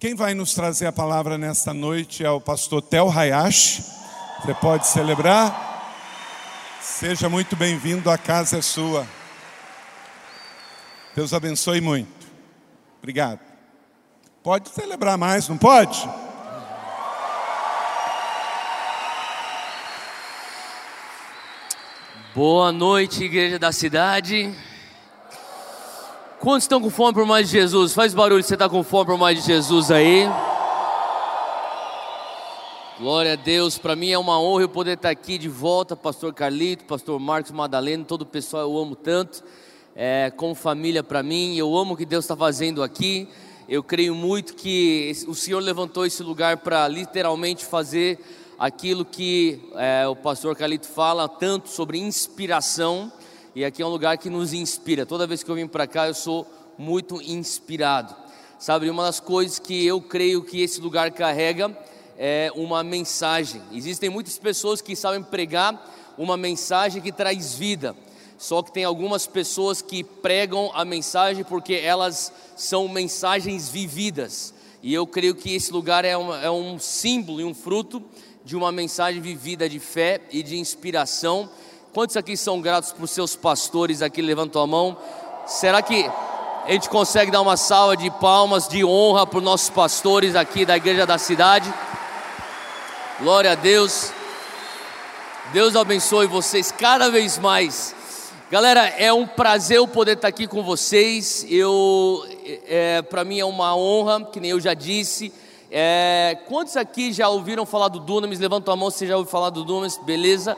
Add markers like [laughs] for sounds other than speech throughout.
Quem vai nos trazer a palavra nesta noite é o pastor Tel Hayashi. Você pode celebrar? Seja muito bem-vindo, a casa é sua. Deus abençoe muito. Obrigado. Pode celebrar mais, não pode? Boa noite, igreja da cidade. Quantos estão com fome por mais de Jesus? Faz barulho, você está com fome por mais de Jesus aí. Glória a Deus, para mim é uma honra eu poder estar aqui de volta, Pastor Carlito, Pastor Marcos Madalena, todo o pessoal eu amo tanto, é, como família para mim, eu amo o que Deus está fazendo aqui. Eu creio muito que o Senhor levantou esse lugar para literalmente fazer aquilo que é, o Pastor Carlito fala tanto sobre inspiração e aqui é um lugar que nos inspira. Toda vez que eu vim para cá, eu sou muito inspirado. Sabe, uma das coisas que eu creio que esse lugar carrega é uma mensagem. Existem muitas pessoas que sabem pregar uma mensagem que traz vida. Só que tem algumas pessoas que pregam a mensagem porque elas são mensagens vividas. E eu creio que esse lugar é um, é um símbolo e um fruto de uma mensagem vivida de fé e de inspiração Quantos aqui são gratos por seus pastores aqui? Levantou a mão. Será que a gente consegue dar uma salva de palmas de honra para os nossos pastores aqui da igreja da cidade? Glória a Deus. Deus abençoe vocês cada vez mais. Galera, é um prazer eu poder estar aqui com vocês. Eu, é, para mim é uma honra, que nem eu já disse. É, quantos aqui já ouviram falar do Dunamis? Levanta a mão se já ouviu falar do Dunamis, beleza?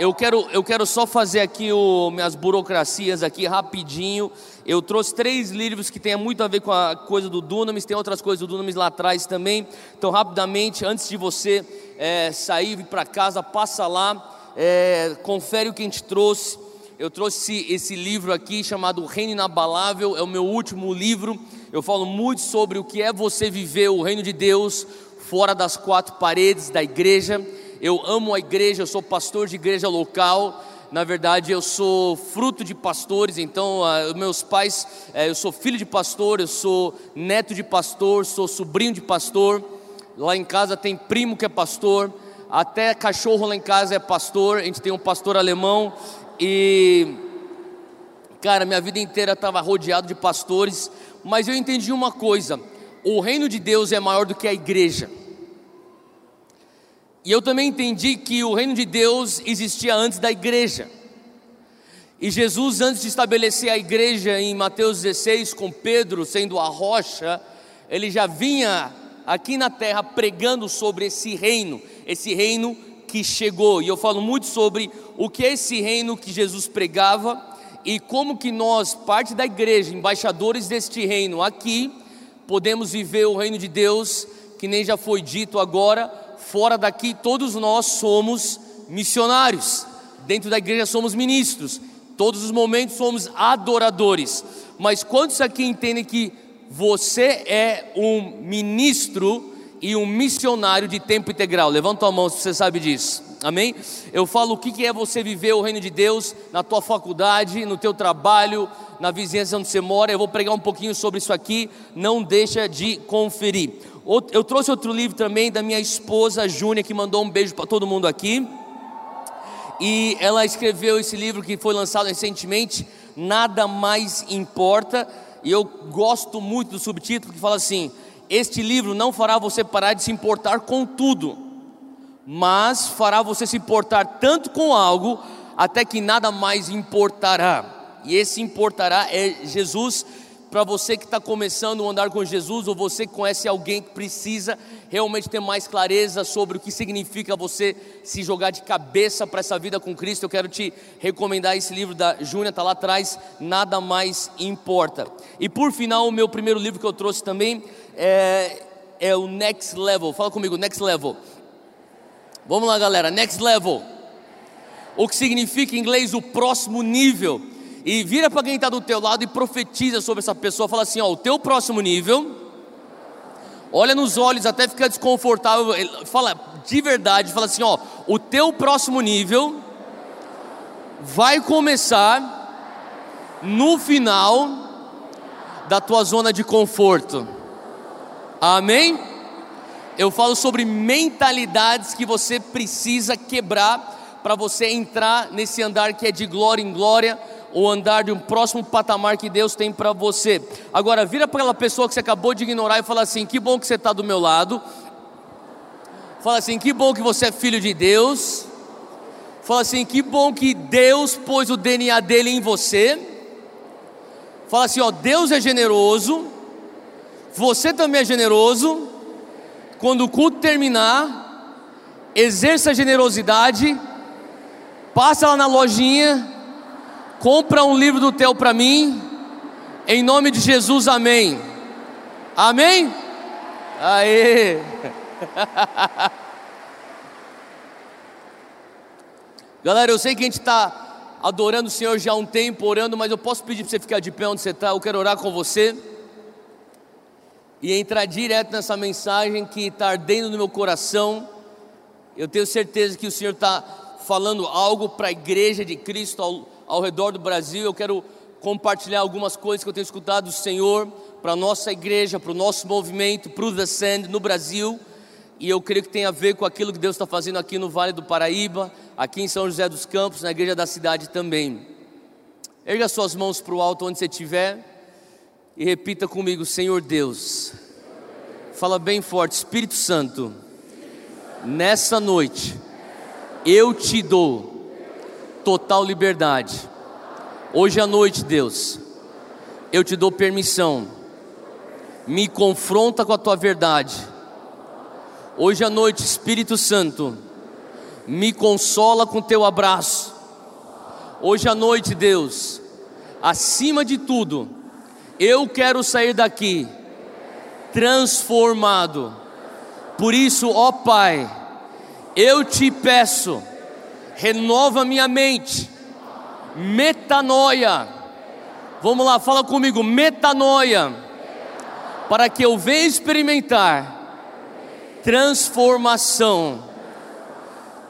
Eu quero, eu quero só fazer aqui o, minhas burocracias aqui rapidinho. Eu trouxe três livros que tem muito a ver com a coisa do Dunamis, tem outras coisas do Dunamis lá atrás também. Então, rapidamente, antes de você é, sair para casa, passa lá, é, confere o que a gente trouxe. Eu trouxe esse livro aqui chamado Reino Inabalável, é o meu último livro. Eu falo muito sobre o que é você viver o reino de Deus fora das quatro paredes da igreja eu amo a igreja, eu sou pastor de igreja local. Na verdade, eu sou fruto de pastores, então, uh, meus pais, uh, eu sou filho de pastor, eu sou neto de pastor, sou sobrinho de pastor. Lá em casa tem primo que é pastor, até cachorro lá em casa é pastor. A gente tem um pastor alemão e, cara, minha vida inteira estava rodeado de pastores, mas eu entendi uma coisa: o reino de Deus é maior do que a igreja. E eu também entendi que o reino de Deus existia antes da igreja. E Jesus, antes de estabelecer a igreja em Mateus 16, com Pedro sendo a rocha, ele já vinha aqui na terra pregando sobre esse reino, esse reino que chegou. E eu falo muito sobre o que é esse reino que Jesus pregava e como que nós, parte da igreja, embaixadores deste reino aqui, podemos viver o reino de Deus, que nem já foi dito agora, fora daqui todos nós somos missionários, dentro da igreja somos ministros, todos os momentos somos adoradores. Mas quantos aqui entendem que você é um ministro e um missionário de tempo integral? Levanta a mão se você sabe disso. Amém? Eu falo o que é você viver o reino de Deus na tua faculdade, no teu trabalho, na vizinhança onde você mora. Eu vou pregar um pouquinho sobre isso aqui. Não deixa de conferir. Eu trouxe outro livro também da minha esposa Júnia, que mandou um beijo para todo mundo aqui. E ela escreveu esse livro que foi lançado recentemente, Nada Mais Importa. E eu gosto muito do subtítulo que fala assim: Este livro não fará você parar de se importar com tudo, mas fará você se importar tanto com algo, até que nada mais importará. E esse importará é Jesus para você que está começando a andar com Jesus, ou você que conhece alguém que precisa realmente ter mais clareza sobre o que significa você se jogar de cabeça para essa vida com Cristo, eu quero te recomendar esse livro da Júnia, está lá atrás, Nada Mais Importa. E por final, o meu primeiro livro que eu trouxe também é, é o Next Level. Fala comigo, Next Level. Vamos lá, galera, Next Level. O que significa em inglês o próximo nível e vira para quem está do teu lado e profetiza sobre essa pessoa, fala assim, ó, o teu próximo nível, olha nos olhos até ficar desconfortável, fala de verdade, fala assim, ó, o teu próximo nível vai começar no final da tua zona de conforto. Amém? Eu falo sobre mentalidades que você precisa quebrar para você entrar nesse andar que é de glória em glória, ou andar de um próximo patamar que Deus tem para você. Agora, vira para aquela pessoa que você acabou de ignorar e fala assim: que bom que você está do meu lado. Fala assim: que bom que você é filho de Deus. Fala assim: que bom que Deus pôs o DNA dele em você. Fala assim: ó, Deus é generoso. Você também é generoso. Quando o culto terminar, exerça a generosidade. Passa lá na lojinha compra um livro do teu para mim, em nome de Jesus, amém. Amém? Aê! [laughs] Galera, eu sei que a gente está adorando o Senhor já há um tempo, orando, mas eu posso pedir para você ficar de pé onde você está, eu quero orar com você e entrar direto nessa mensagem que está ardendo no meu coração. Eu tenho certeza que o Senhor está falando algo para a igreja de Cristo ao, ao redor do Brasil. Eu quero compartilhar algumas coisas que eu tenho escutado do Senhor para a nossa igreja, para o nosso movimento, para o Sand no Brasil. E eu creio que tem a ver com aquilo que Deus está fazendo aqui no Vale do Paraíba, aqui em São José dos Campos, na igreja da cidade também. Erga suas mãos para o alto onde você estiver e repita comigo: Senhor Deus. Fala bem forte, Espírito Santo. Nessa noite, eu te dou total liberdade. Hoje à noite, Deus, eu te dou permissão, me confronta com a tua verdade. Hoje à noite, Espírito Santo, me consola com teu abraço. Hoje à noite, Deus, acima de tudo, eu quero sair daqui transformado. Por isso, ó Pai, eu te peço, renova minha mente, metanoia. Vamos lá, fala comigo, metanoia, para que eu venha experimentar transformação.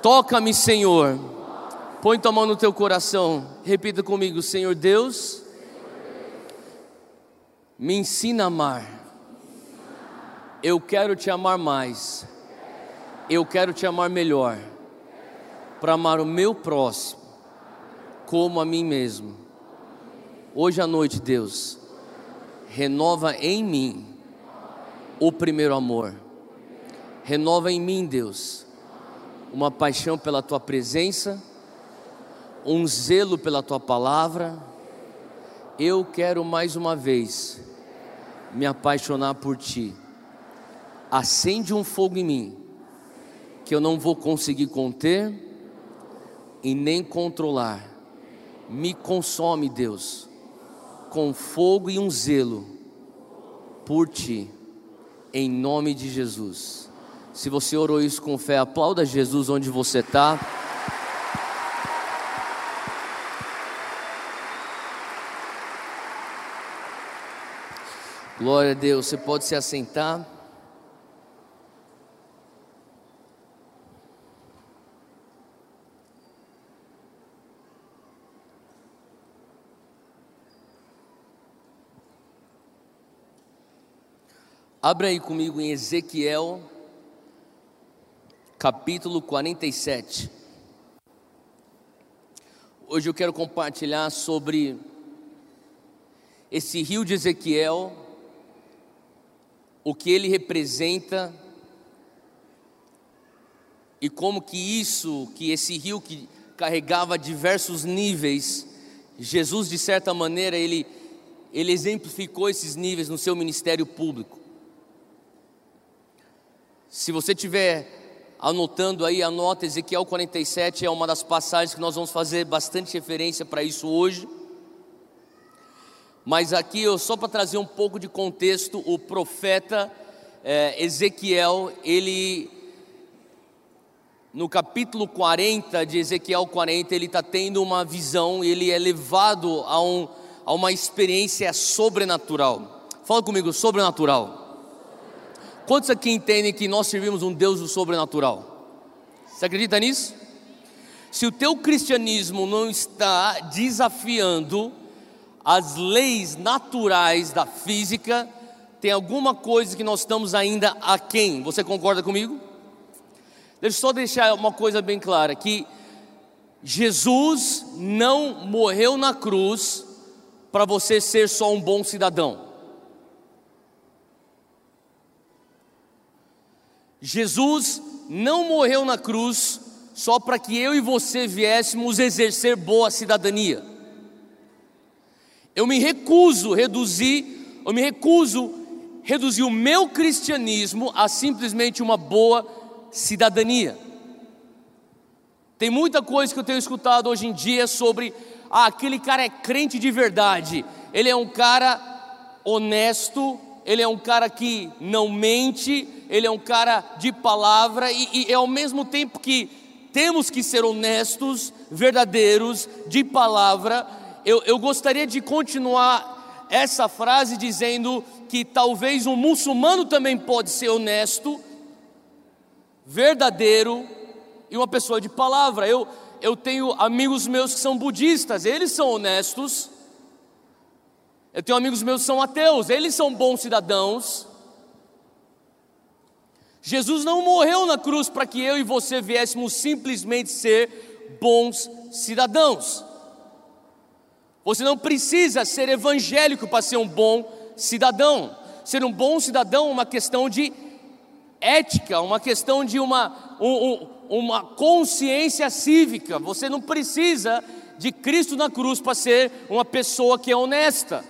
Toca-me, Senhor. Põe tua mão no teu coração. Repita comigo, Senhor Deus, me ensina a amar. Eu quero te amar mais. Eu quero te amar melhor para amar o meu próximo como a mim mesmo. Hoje à noite, Deus, renova em mim o primeiro amor. Renova em mim, Deus, uma paixão pela tua presença, um zelo pela tua palavra. Eu quero mais uma vez me apaixonar por ti. Acende um fogo em mim que eu não vou conseguir conter e nem controlar. Me consome, Deus, com fogo e um zelo por ti, em nome de Jesus. Se você orou isso com fé, aplauda Jesus onde você está. Glória a Deus, você pode se assentar. Abra aí comigo em Ezequiel, capítulo 47. Hoje eu quero compartilhar sobre esse rio de Ezequiel, o que ele representa e como que isso, que esse rio que carregava diversos níveis, Jesus de certa maneira ele ele exemplificou esses níveis no seu ministério público. Se você tiver anotando aí, anota Ezequiel 47, é uma das passagens que nós vamos fazer bastante referência para isso hoje. Mas aqui, eu, só para trazer um pouco de contexto, o profeta é, Ezequiel, ele, no capítulo 40 de Ezequiel 40, ele está tendo uma visão, ele é levado a, um, a uma experiência sobrenatural. Fala comigo, sobrenatural. Quantos aqui entendem que nós servimos um Deus do sobrenatural? Você acredita nisso? Se o teu cristianismo não está desafiando as leis naturais da física, tem alguma coisa que nós estamos ainda aquém. Você concorda comigo? Deixa eu só deixar uma coisa bem clara: que Jesus não morreu na cruz para você ser só um bom cidadão. Jesus não morreu na cruz só para que eu e você viéssemos exercer boa cidadania. Eu me recuso reduzir, eu me recuso reduzir o meu cristianismo a simplesmente uma boa cidadania. Tem muita coisa que eu tenho escutado hoje em dia sobre ah, aquele cara é crente de verdade, ele é um cara honesto, ele é um cara que não mente, ele é um cara de palavra, e, e ao mesmo tempo que temos que ser honestos, verdadeiros, de palavra, eu, eu gostaria de continuar essa frase dizendo que talvez um muçulmano também pode ser honesto, verdadeiro e uma pessoa de palavra. Eu, eu tenho amigos meus que são budistas, eles são honestos. Eu tenho amigos meus que são ateus, eles são bons cidadãos. Jesus não morreu na cruz para que eu e você viéssemos simplesmente ser bons cidadãos. Você não precisa ser evangélico para ser um bom cidadão. Ser um bom cidadão é uma questão de ética, uma questão de uma, um, uma consciência cívica. Você não precisa de Cristo na cruz para ser uma pessoa que é honesta.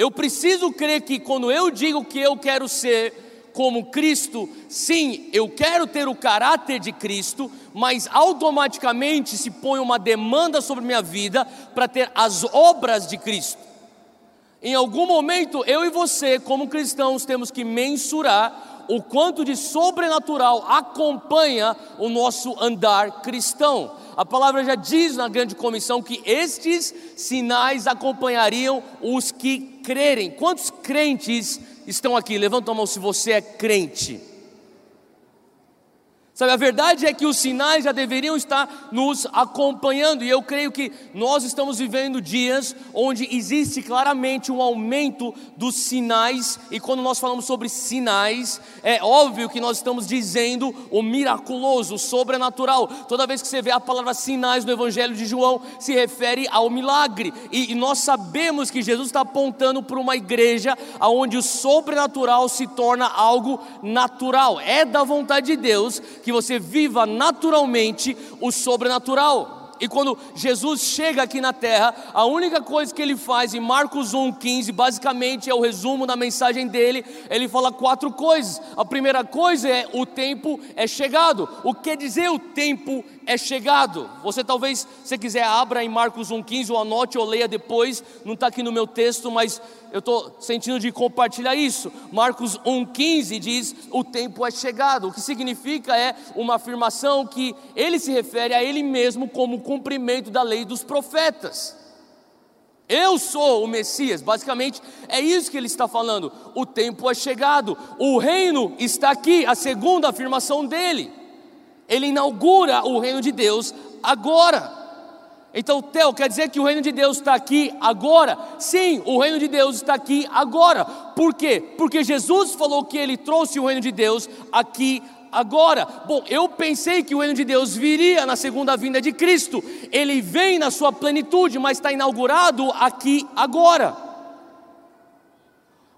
Eu preciso crer que quando eu digo que eu quero ser como Cristo, sim, eu quero ter o caráter de Cristo, mas automaticamente se põe uma demanda sobre minha vida para ter as obras de Cristo. Em algum momento, eu e você, como cristãos, temos que mensurar o quanto de sobrenatural acompanha o nosso andar cristão. A palavra já diz na grande comissão que estes sinais acompanhariam os que crerem. Quantos crentes estão aqui? Levanta a mão se você é crente. Sabe, a verdade é que os sinais já deveriam estar nos acompanhando, e eu creio que nós estamos vivendo dias onde existe claramente um aumento dos sinais, e quando nós falamos sobre sinais, é óbvio que nós estamos dizendo o miraculoso, o sobrenatural. Toda vez que você vê a palavra sinais no Evangelho de João, se refere ao milagre, e, e nós sabemos que Jesus está apontando para uma igreja onde o sobrenatural se torna algo natural, é da vontade de Deus que que você viva naturalmente o sobrenatural. E quando Jesus chega aqui na terra, a única coisa que ele faz em Marcos 1,15, basicamente é o resumo da mensagem dele, ele fala quatro coisas. A primeira coisa é: o tempo é chegado. O que quer dizer o tempo é chegado? Você talvez, se quiser, abra em Marcos 1,15 ou anote ou leia depois, não está aqui no meu texto, mas eu estou sentindo de compartilhar isso. Marcos 1,15 diz: o tempo é chegado. O que significa é uma afirmação que ele se refere a ele mesmo como cumprimento da lei dos profetas. Eu sou o Messias, basicamente é isso que ele está falando. O tempo é chegado, o reino está aqui, a segunda afirmação dele. Ele inaugura o reino de Deus agora. Então, Theo, quer dizer que o reino de Deus está aqui agora? Sim, o reino de Deus está aqui agora. Por quê? Porque Jesus falou que ele trouxe o reino de Deus aqui agora. Bom, eu pensei que o reino de Deus viria na segunda vinda de Cristo. Ele vem na sua plenitude, mas está inaugurado aqui agora.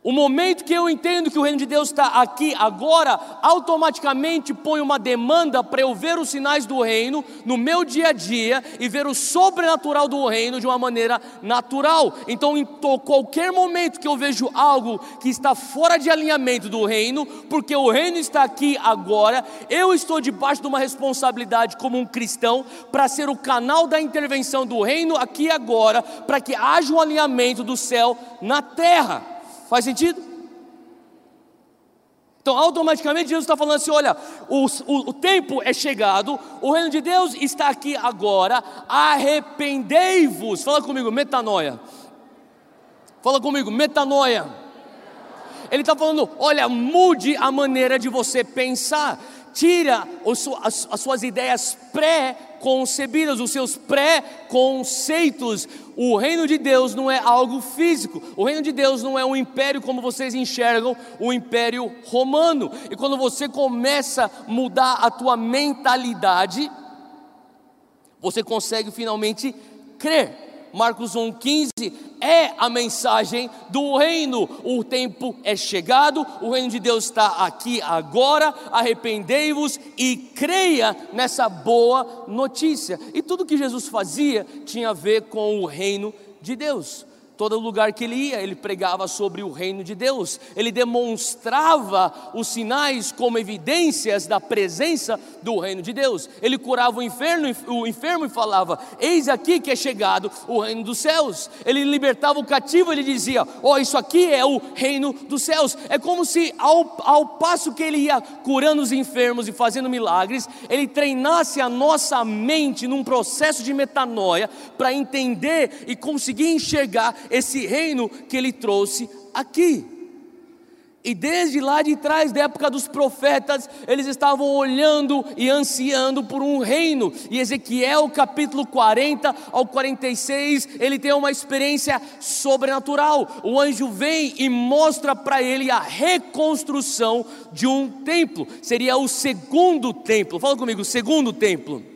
O momento que eu entendo que o reino de Deus está aqui agora, automaticamente põe uma demanda para eu ver os sinais do reino no meu dia a dia e ver o sobrenatural do reino de uma maneira natural. Então, em qualquer momento que eu vejo algo que está fora de alinhamento do reino, porque o reino está aqui agora, eu estou debaixo de uma responsabilidade como um cristão para ser o canal da intervenção do reino aqui agora, para que haja um alinhamento do céu na terra. Faz sentido? Então, automaticamente, Jesus está falando assim: olha, o, o, o, tempo é chegado, o reino de Deus está aqui agora, arrependei-vos. Fala comigo, metanoia. Fala comigo, metanoia. Ele está falando: olha, mude a maneira de você pensar, tira as, as suas ideias pré pré-concebidas, os seus pré-conceitos. O reino de Deus não é algo físico, o reino de Deus não é um império como vocês enxergam o império romano. E quando você começa a mudar a tua mentalidade, você consegue finalmente crer. Marcos 1,15 é a mensagem do reino. O tempo é chegado, o reino de Deus está aqui agora. Arrependei-vos e creia nessa boa notícia. E tudo que Jesus fazia tinha a ver com o reino de Deus. Todo lugar que ele ia, ele pregava sobre o reino de Deus, ele demonstrava os sinais como evidências da presença do reino de Deus. Ele curava o, inferno, o enfermo e falava: Eis aqui que é chegado o reino dos céus. Ele libertava o cativo, ele dizia: Ó, oh, isso aqui é o reino dos céus. É como se, ao, ao passo que ele ia curando os enfermos e fazendo milagres, ele treinasse a nossa mente num processo de metanoia para entender e conseguir enxergar esse reino que ele trouxe aqui. E desde lá de trás, da época dos profetas, eles estavam olhando e ansiando por um reino. E Ezequiel, capítulo 40 ao 46, ele tem uma experiência sobrenatural. O anjo vem e mostra para ele a reconstrução de um templo. Seria o segundo templo. Fala comigo, segundo templo.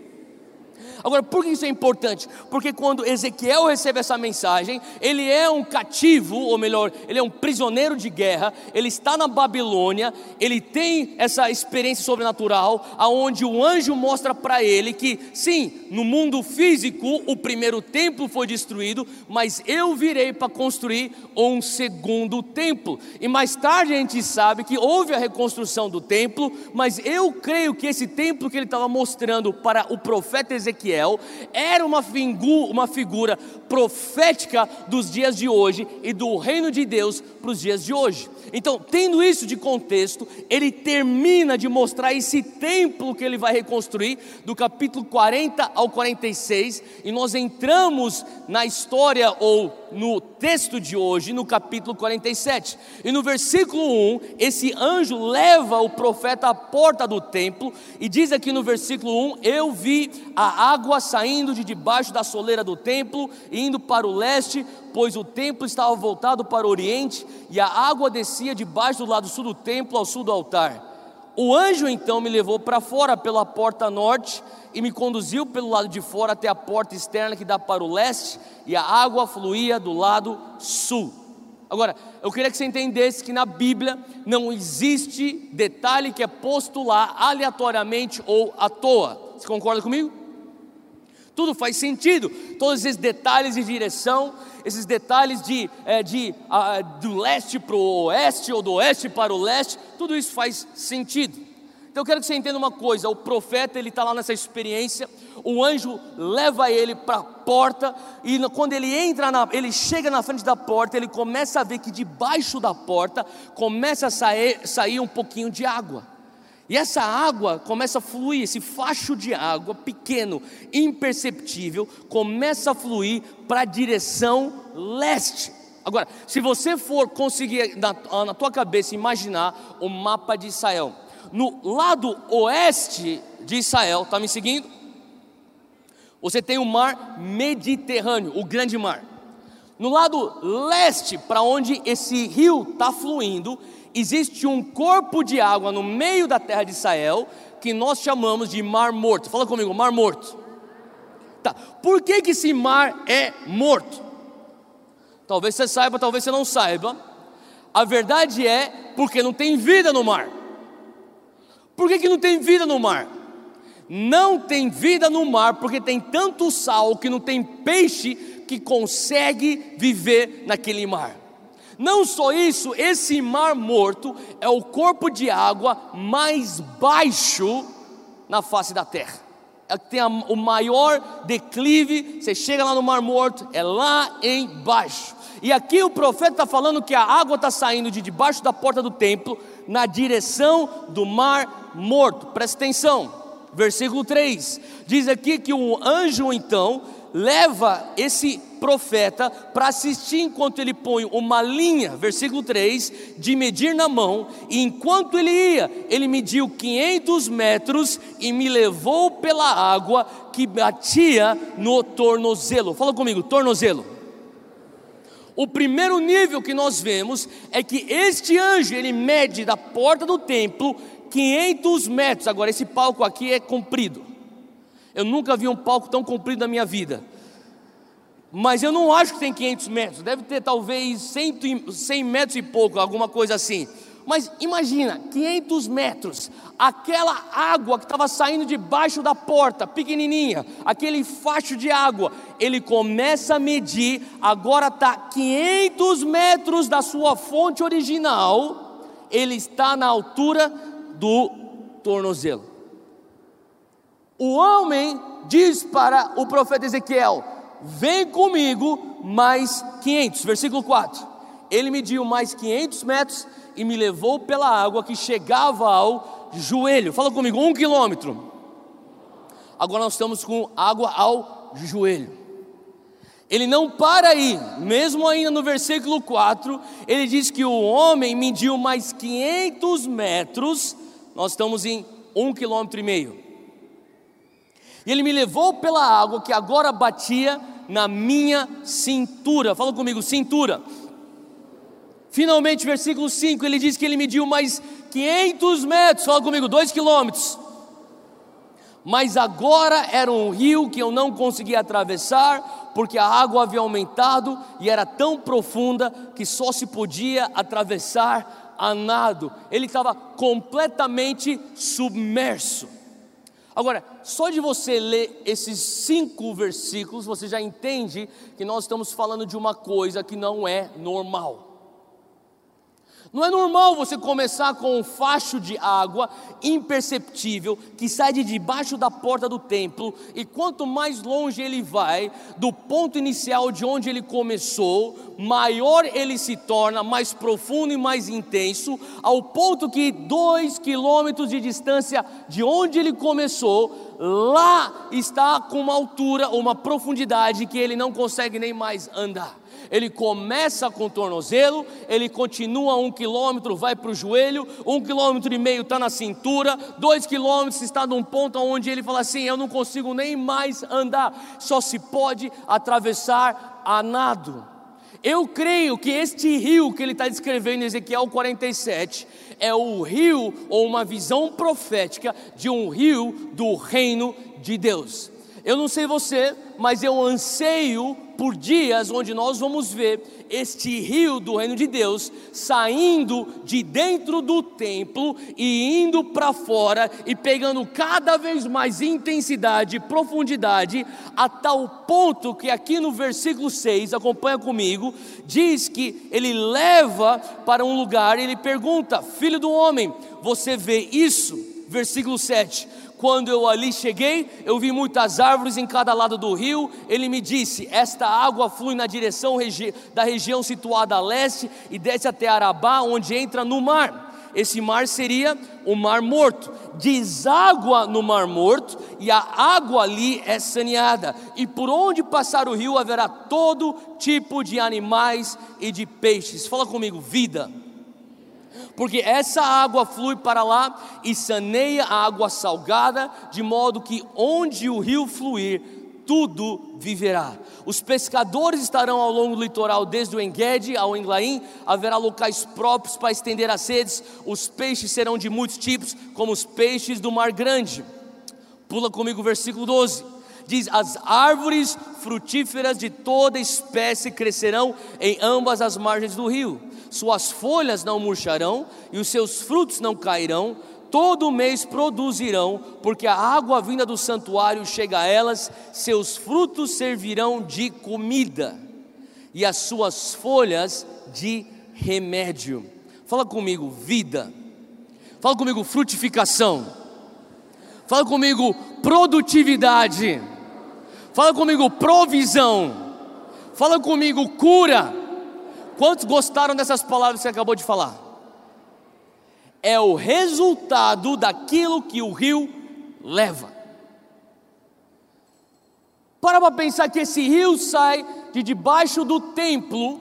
Agora, por que isso é importante? Porque quando Ezequiel recebe essa mensagem, ele é um cativo, ou melhor, ele é um prisioneiro de guerra, ele está na Babilônia, ele tem essa experiência sobrenatural, aonde o anjo mostra para ele que, sim, no mundo físico o primeiro templo foi destruído, mas eu virei para construir um segundo templo. E mais tarde a gente sabe que houve a reconstrução do templo, mas eu creio que esse templo que ele estava mostrando para o profeta Ezequiel, Daniel era uma, fingu, uma figura profética dos dias de hoje e do reino de Deus para os dias de hoje. Então, tendo isso de contexto, ele termina de mostrar esse templo que ele vai reconstruir, do capítulo 40 ao 46, e nós entramos na história ou no texto de hoje, no capítulo 47. E no versículo 1, esse anjo leva o profeta à porta do templo, e diz aqui no versículo 1: Eu vi a água saindo de debaixo da soleira do templo, indo para o leste, pois o templo estava voltado para o oriente, e a água descia debaixo do lado sul do templo, ao sul do altar. O anjo então me levou para fora pela porta norte e me conduziu pelo lado de fora até a porta externa que dá para o leste, e a água fluía do lado sul. Agora, eu queria que você entendesse que na Bíblia não existe detalhe que é posto lá aleatoriamente ou à toa. Você concorda comigo? Tudo faz sentido, todos esses detalhes de direção, esses detalhes de, é, de uh, do leste para o oeste ou do oeste para o leste, tudo isso faz sentido. Então eu quero que você entenda uma coisa: o profeta ele está lá nessa experiência, o anjo leva ele para a porta e quando ele entra, na, ele chega na frente da porta, ele começa a ver que debaixo da porta começa a sair, sair um pouquinho de água. E essa água começa a fluir, esse facho de água pequeno, imperceptível, começa a fluir para a direção leste. Agora, se você for conseguir na, na tua cabeça imaginar o mapa de Israel, no lado oeste de Israel, está me seguindo? Você tem o mar Mediterrâneo, o grande mar. No lado leste, para onde esse rio está fluindo, existe um corpo de água no meio da terra de Israel que nós chamamos de Mar Morto. Fala comigo, Mar Morto. Tá. Por que, que esse mar é morto? Talvez você saiba, talvez você não saiba. A verdade é porque não tem vida no mar. Por que, que não tem vida no mar? Não tem vida no mar porque tem tanto sal que não tem peixe que consegue viver naquele mar. Não só isso, esse mar morto é o corpo de água mais baixo na face da terra. É que tem a, o maior declive. Você chega lá no Mar Morto, é lá embaixo. E aqui o profeta está falando que a água está saindo de debaixo da porta do templo na direção do Mar Morto. Presta atenção, versículo 3 diz aqui que o anjo então leva esse profeta para assistir enquanto ele põe uma linha, versículo 3, de medir na mão, e enquanto ele ia, ele mediu 500 metros e me levou pela água que batia no tornozelo. Fala comigo, tornozelo. O primeiro nível que nós vemos é que este anjo ele mede da porta do templo 500 metros. Agora, esse palco aqui é comprido. Eu nunca vi um palco tão comprido na minha vida. Mas eu não acho que tem 500 metros. Deve ter talvez 100, 100 metros e pouco, alguma coisa assim. Mas imagina, 500 metros, aquela água que estava saindo debaixo da porta, pequenininha, aquele facho de água, ele começa a medir, agora está 500 metros da sua fonte original, ele está na altura do tornozelo. O homem diz para o profeta Ezequiel: Vem comigo mais 500, versículo 4. Ele mediu mais 500 metros e me levou pela água que chegava ao joelho. Fala comigo, um quilômetro. Agora nós estamos com água ao joelho. Ele não para aí, mesmo ainda no versículo 4, ele diz que o homem mediu mais 500 metros, nós estamos em um quilômetro e meio. E ele me levou pela água que agora batia na minha cintura. Fala comigo, cintura. Finalmente, versículo 5, ele diz que ele mediu mais 500 metros. Fala comigo, 2 quilômetros. Mas agora era um rio que eu não conseguia atravessar, porque a água havia aumentado e era tão profunda que só se podia atravessar a nado. Ele estava completamente submerso. Agora, só de você ler esses cinco versículos, você já entende que nós estamos falando de uma coisa que não é normal. Não é normal você começar com um facho de água imperceptível que sai de debaixo da porta do templo, e quanto mais longe ele vai do ponto inicial de onde ele começou, maior ele se torna, mais profundo e mais intenso, ao ponto que dois quilômetros de distância de onde ele começou, lá está com uma altura, uma profundidade que ele não consegue nem mais andar ele começa com o tornozelo, ele continua um quilômetro, vai para o joelho, um quilômetro e meio está na cintura, dois quilômetros está num ponto onde ele fala assim: eu não consigo nem mais andar, só se pode atravessar a nado. Eu creio que este rio que ele está descrevendo em Ezequiel 47 é o rio ou uma visão profética de um rio do reino de Deus. Eu não sei você, mas eu anseio por dias onde nós vamos ver este rio do reino de Deus saindo de dentro do templo e indo para fora e pegando cada vez mais intensidade, profundidade, a tal ponto que aqui no versículo 6, acompanha comigo, diz que ele leva para um lugar e ele pergunta: Filho do homem, você vê isso? Versículo 7 quando eu ali cheguei, eu vi muitas árvores em cada lado do rio. Ele me disse: Esta água flui na direção regi da região situada a leste e desce até Arabá, onde entra no mar. Esse mar seria o mar morto. Deságua no mar morto e a água ali é saneada. E por onde passar o rio haverá todo tipo de animais e de peixes. Fala comigo, vida porque essa água flui para lá e saneia a água salgada, de modo que onde o rio fluir, tudo viverá. Os pescadores estarão ao longo do litoral, desde o Enguede ao Englaim, haverá locais próprios para estender as redes, os peixes serão de muitos tipos, como os peixes do mar grande. Pula comigo o versículo 12 diz: As árvores frutíferas de toda espécie crescerão em ambas as margens do rio, suas folhas não murcharão e os seus frutos não cairão, todo mês produzirão, porque a água vinda do santuário chega a elas, seus frutos servirão de comida, e as suas folhas de remédio. Fala comigo, vida. Fala comigo, frutificação. Fala comigo, produtividade. Fala comigo, provisão. Fala comigo, cura. Quantos gostaram dessas palavras que você acabou de falar? É o resultado daquilo que o rio leva. Para para pensar que esse rio sai de debaixo do templo,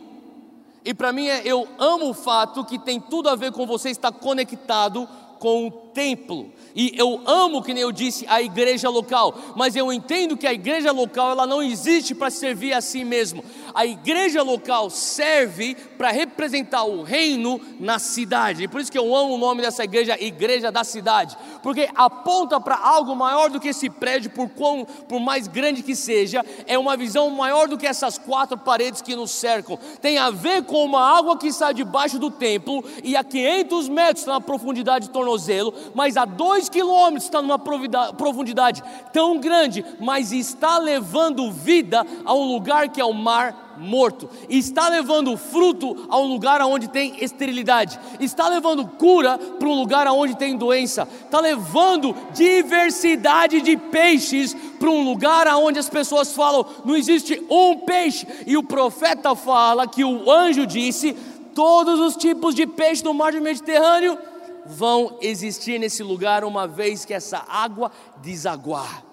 e para mim é, eu amo o fato que tem tudo a ver com você estar conectado com o templo. E eu amo, que nem eu disse, a igreja local, mas eu entendo que a igreja local ela não existe para servir a si mesmo. A igreja local serve para representar o reino na cidade. E por isso que eu amo o nome dessa igreja, Igreja da Cidade, porque aponta para algo maior do que esse prédio, por quão, por mais grande que seja, é uma visão maior do que essas quatro paredes que nos cercam. Tem a ver com uma água que sai debaixo do templo e a 500 metros na profundidade de tornozelo, mas a dois quilômetros está numa profundidade tão grande, mas está levando vida a um lugar que é o mar morto, está levando fruto a um lugar onde tem esterilidade, está levando cura para um lugar onde tem doença, está levando diversidade de peixes para um lugar onde as pessoas falam não existe um peixe, e o profeta fala que o anjo disse: todos os tipos de peixe no mar do Mediterrâneo vão existir nesse lugar uma vez que essa água desaguar.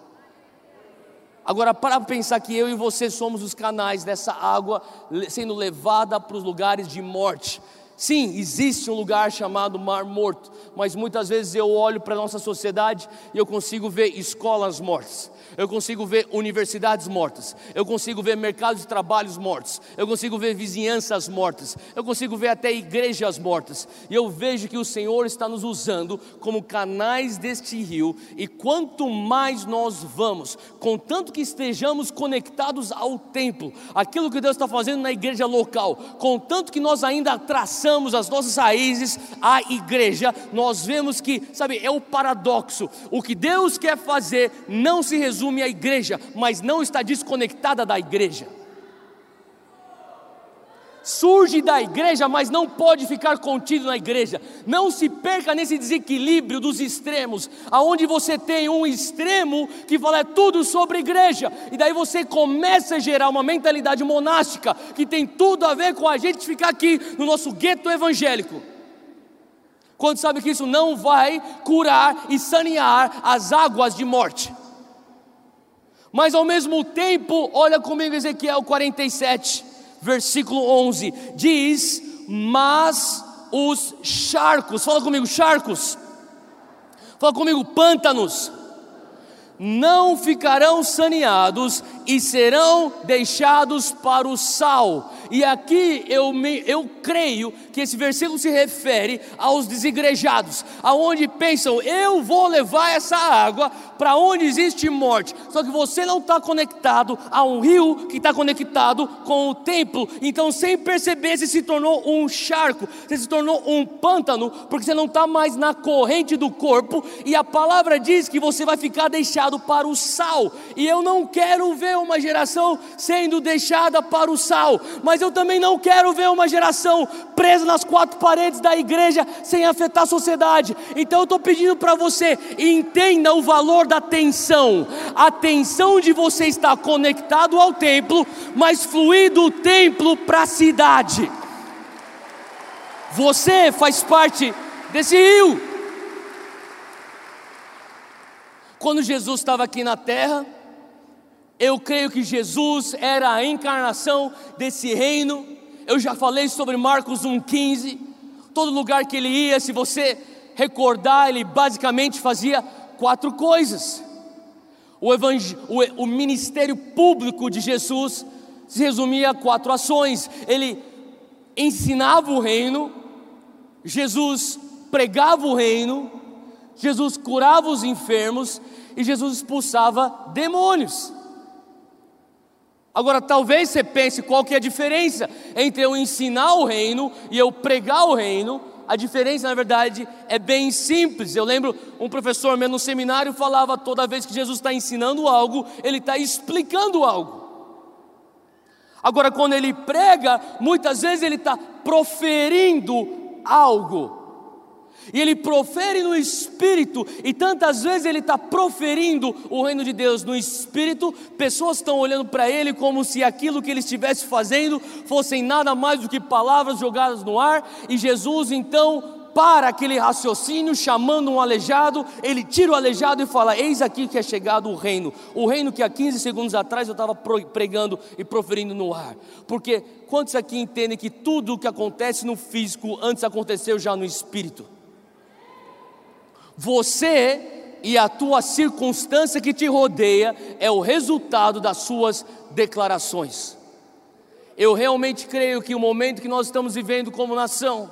Agora, para pensar que eu e você somos os canais dessa água sendo levada para os lugares de morte. Sim, existe um lugar chamado Mar Morto, mas muitas vezes eu olho para a nossa sociedade e eu consigo ver escolas mortas, eu consigo ver universidades mortas, eu consigo ver mercados de trabalhos mortos, eu consigo ver vizinhanças mortas, eu consigo ver até igrejas mortas, e eu vejo que o Senhor está nos usando como canais deste rio, e quanto mais nós vamos, contanto que estejamos conectados ao templo, aquilo que Deus está fazendo na igreja local, contanto que nós ainda traçamos as nossas raízes à igreja, nós vemos que, sabe, é o paradoxo, o que Deus quer fazer não se resume a igreja, mas não está desconectada da igreja. Surge da igreja, mas não pode ficar contido na igreja. Não se perca nesse desequilíbrio dos extremos, aonde você tem um extremo que fala é tudo sobre igreja, e daí você começa a gerar uma mentalidade monástica que tem tudo a ver com a gente ficar aqui no nosso gueto evangélico quando sabe que isso não vai curar e sanear as águas de morte. Mas ao mesmo tempo, olha comigo Ezequiel 47, versículo 11: diz: Mas os charcos, fala comigo, charcos, fala comigo, pântanos, não ficarão saneados e serão deixados para o sal. E aqui eu, me, eu creio que esse versículo se refere aos desigrejados, aonde pensam, eu vou levar essa água para onde existe morte. Só que você não está conectado a um rio que está conectado com o templo. Então, sem perceber, você se tornou um charco, você se tornou um pântano, porque você não está mais na corrente do corpo. E a palavra diz que você vai ficar deixado para o sal. E eu não quero ver uma geração sendo deixada para o sal, mas eu também não quero ver uma geração presa nas quatro paredes da igreja sem afetar a sociedade. Então eu estou pedindo para você, entenda o valor da tensão, a de você estar conectado ao templo, mas fluir do templo para a cidade. Você faz parte desse rio. Quando Jesus estava aqui na terra, eu creio que Jesus era a encarnação desse reino. Eu já falei sobre Marcos 1,15. Todo lugar que ele ia, se você recordar, ele basicamente fazia quatro coisas. O, o, o ministério público de Jesus se resumia a quatro ações. Ele ensinava o reino, Jesus pregava o reino, Jesus curava os enfermos e Jesus expulsava demônios. Agora, talvez você pense qual que é a diferença entre eu ensinar o reino e eu pregar o reino. A diferença, na verdade, é bem simples. Eu lembro um professor meu no seminário falava toda vez que Jesus está ensinando algo, ele está explicando algo. Agora, quando ele prega, muitas vezes ele está proferindo algo. E ele profere no espírito, e tantas vezes ele está proferindo o reino de Deus no espírito, pessoas estão olhando para ele como se aquilo que ele estivesse fazendo fossem nada mais do que palavras jogadas no ar, e Jesus então para aquele raciocínio, chamando um aleijado, ele tira o aleijado e fala: Eis aqui que é chegado o reino. O reino que há 15 segundos atrás eu estava pregando e proferindo no ar. Porque quantos aqui entendem que tudo o que acontece no físico antes aconteceu já no espírito? Você e a tua circunstância que te rodeia é o resultado das suas declarações. Eu realmente creio que o momento que nós estamos vivendo como nação,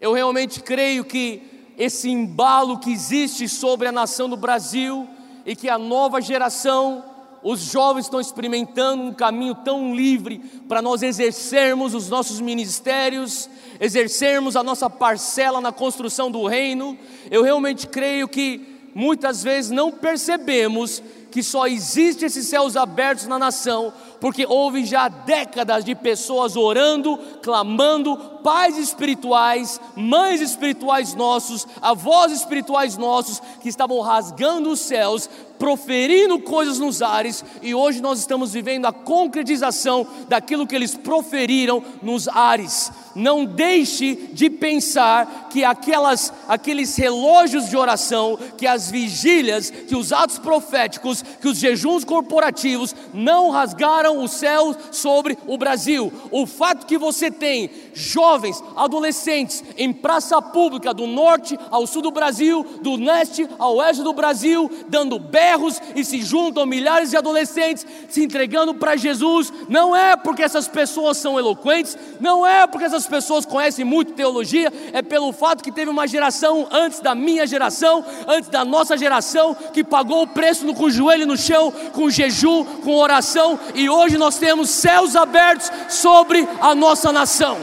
eu realmente creio que esse embalo que existe sobre a nação do Brasil e que a nova geração, os jovens estão experimentando um caminho tão livre para nós exercermos os nossos ministérios, exercermos a nossa parcela na construção do reino. Eu realmente creio que muitas vezes não percebemos que só existe esses céus abertos na nação porque houve já décadas de pessoas orando, clamando, pais espirituais, mães espirituais nossos, avós espirituais nossos, que estavam rasgando os céus, proferindo coisas nos ares, e hoje nós estamos vivendo a concretização daquilo que eles proferiram nos ares. Não deixe de pensar que aquelas, aqueles relógios de oração, que as vigílias, que os atos proféticos, que os jejuns corporativos não rasgaram o céu sobre o Brasil. O fato que você tem jovens, adolescentes em praça pública do norte ao sul do Brasil, do leste ao oeste do Brasil, dando berros e se juntam milhares de adolescentes se entregando para Jesus, não é porque essas pessoas são eloquentes, não é porque essas pessoas conhecem muito teologia, é pelo fato que teve uma geração antes da minha geração, antes da nossa geração, que pagou o preço no, com o joelho no chão, com jejum, com oração, e hoje nós temos céus abertos sobre a nossa nação.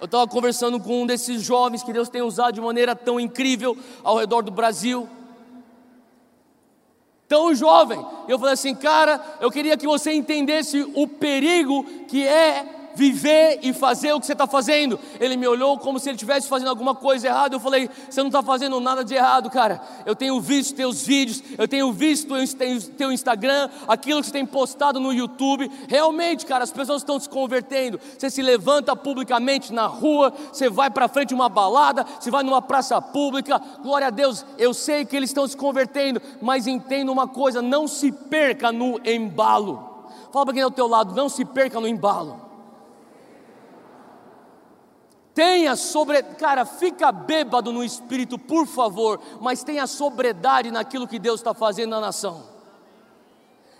Eu estava conversando com um desses jovens que Deus tem usado de maneira tão incrível ao redor do Brasil. Tão jovem. Eu falei assim, cara, eu queria que você entendesse o perigo que é viver e fazer o que você está fazendo. Ele me olhou como se ele estivesse fazendo alguma coisa errada. Eu falei: Você não está fazendo nada de errado, cara. Eu tenho visto teus vídeos, eu tenho visto teu Instagram, aquilo que você tem postado no YouTube. Realmente, cara, as pessoas estão se convertendo. Você se levanta publicamente na rua, você vai para frente de uma balada, você vai numa praça pública. Glória a Deus, eu sei que eles estão se convertendo, mas entenda uma coisa: não se perca no embalo. Fala para quem é ao teu lado, não se perca no embalo. Tenha sobre, cara, fica bêbado no espírito, por favor, mas tenha sobriedade naquilo que Deus está fazendo na nação.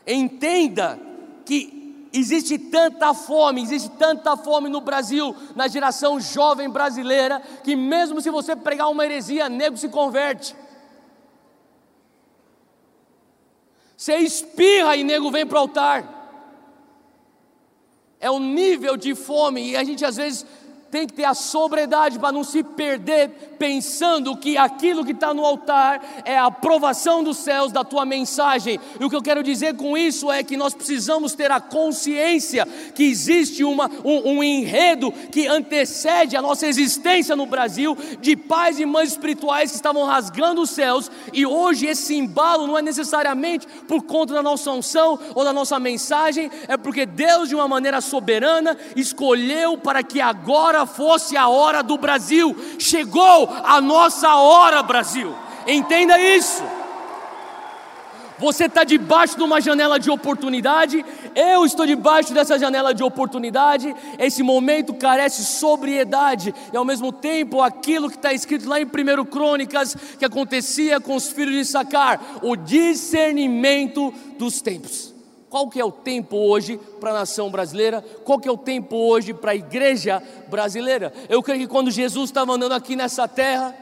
Entenda que existe tanta fome, existe tanta fome no Brasil, na geração jovem brasileira, que mesmo se você pregar uma heresia, nego se converte. Você espirra e nego vem para o altar. É o nível de fome, e a gente às vezes tem que ter a sobriedade para não se perder pensando que aquilo que está no altar é a aprovação dos céus da tua mensagem. E o que eu quero dizer com isso é que nós precisamos ter a consciência que existe uma, um, um enredo que antecede a nossa existência no Brasil de pais e mães espirituais que estavam rasgando os céus e hoje esse embalo não é necessariamente por conta da nossa unção ou da nossa mensagem, é porque Deus, de uma maneira soberana, escolheu para que agora fosse a hora do Brasil, chegou a nossa hora, Brasil. Entenda isso. Você está debaixo de uma janela de oportunidade, eu estou debaixo dessa janela de oportunidade. Esse momento carece sobriedade, e ao mesmo tempo, aquilo que está escrito lá em 1 Crônicas, que acontecia com os filhos de Sacar, o discernimento dos tempos. Qual que é o tempo hoje para a nação brasileira? Qual que é o tempo hoje para a igreja brasileira? Eu creio que quando Jesus estava andando aqui nessa terra,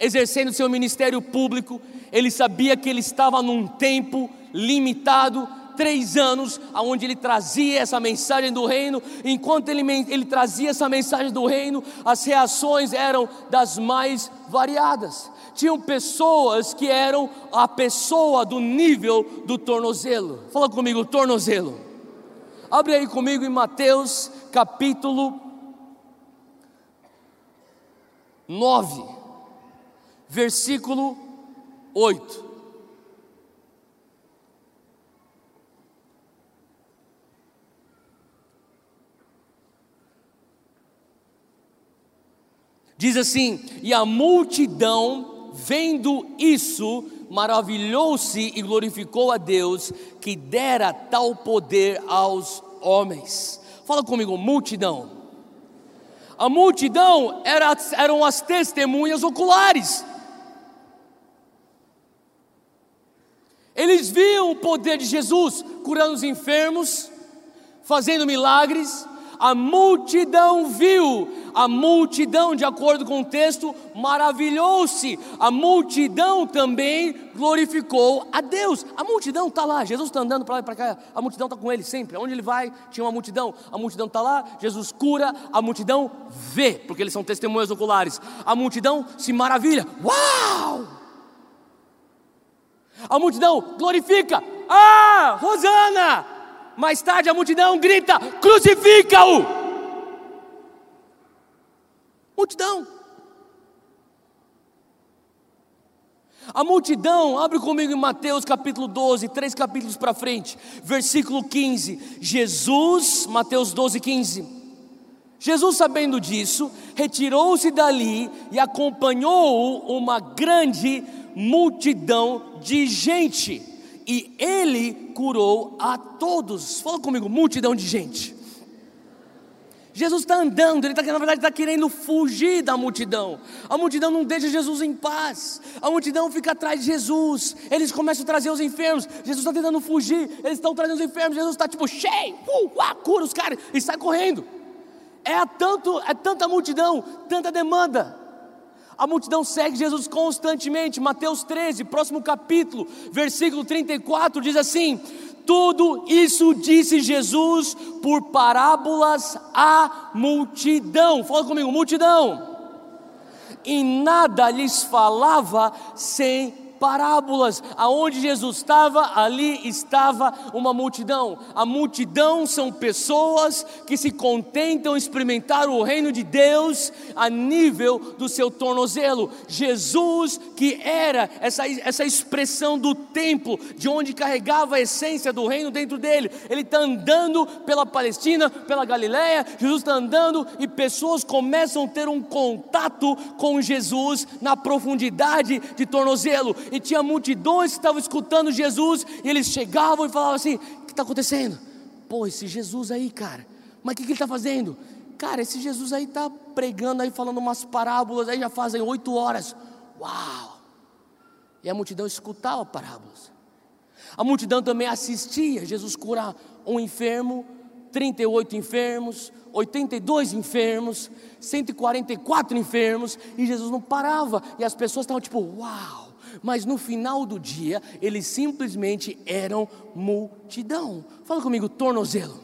exercendo seu ministério público, ele sabia que ele estava num tempo limitado, três anos, aonde ele trazia essa mensagem do reino. Enquanto ele, ele trazia essa mensagem do reino, as reações eram das mais variadas tinham pessoas que eram a pessoa do nível do tornozelo. Fala comigo, tornozelo. Abre aí comigo em Mateus capítulo 9, versículo 8. Diz assim: E a multidão vendo isso, maravilhou-se e glorificou a Deus, que dera tal poder aos homens. Fala comigo, multidão. A multidão era, eram as testemunhas oculares. Eles viam o poder de Jesus curando os enfermos, fazendo milagres. A multidão viu a multidão, de acordo com o texto, maravilhou-se. A multidão também glorificou a Deus. A multidão está lá, Jesus está andando para lá e para cá, a multidão está com ele sempre. Onde ele vai, tinha uma multidão. A multidão está lá, Jesus cura, a multidão vê, porque eles são testemunhas oculares. A multidão se maravilha. Uau! A multidão glorifica. Ah, Rosana! Mais tarde a multidão grita: crucifica-o! Multidão. A multidão, abre comigo em Mateus capítulo 12, três capítulos para frente, versículo 15. Jesus, Mateus 12, 15. Jesus, sabendo disso, retirou-se dali e acompanhou uma grande multidão de gente, e ele curou a todos. Fala comigo, multidão de gente. Jesus está andando, ele está na verdade está querendo fugir da multidão. A multidão não deixa Jesus em paz. A multidão fica atrás de Jesus. Eles começam a trazer os enfermos. Jesus está tentando fugir. Eles estão trazendo os enfermos. Jesus está tipo cheio, uh, uh, cura os caras e sai correndo. É tanto, é tanta multidão, tanta demanda. A multidão segue Jesus constantemente. Mateus 13, próximo capítulo, versículo 34 diz assim: tudo isso disse Jesus por parábolas à multidão. Fala comigo, multidão. E nada lhes falava sem parábolas. Aonde Jesus estava, ali estava uma multidão. A multidão são pessoas que se contentam experimentar o reino de Deus a nível do seu tornozelo. Jesus, que era essa, essa expressão do templo, de onde carregava a essência do reino dentro dele, ele está andando pela Palestina, pela Galiléia. Jesus está andando e pessoas começam a ter um contato com Jesus na profundidade de tornozelo e tinha multidões que estavam escutando Jesus, e eles chegavam e falavam assim: O que está acontecendo? Pô, esse Jesus aí, cara, mas o que, que ele está fazendo? Cara, esse Jesus aí está pregando aí, falando umas parábolas, aí já fazem oito horas. Uau! E a multidão escutava parábolas. A multidão também assistia Jesus curar um enfermo, 38 enfermos, 82 enfermos, 144 enfermos, e Jesus não parava, e as pessoas estavam tipo, uau! Mas no final do dia eles simplesmente eram multidão. Fala comigo, tornozelo.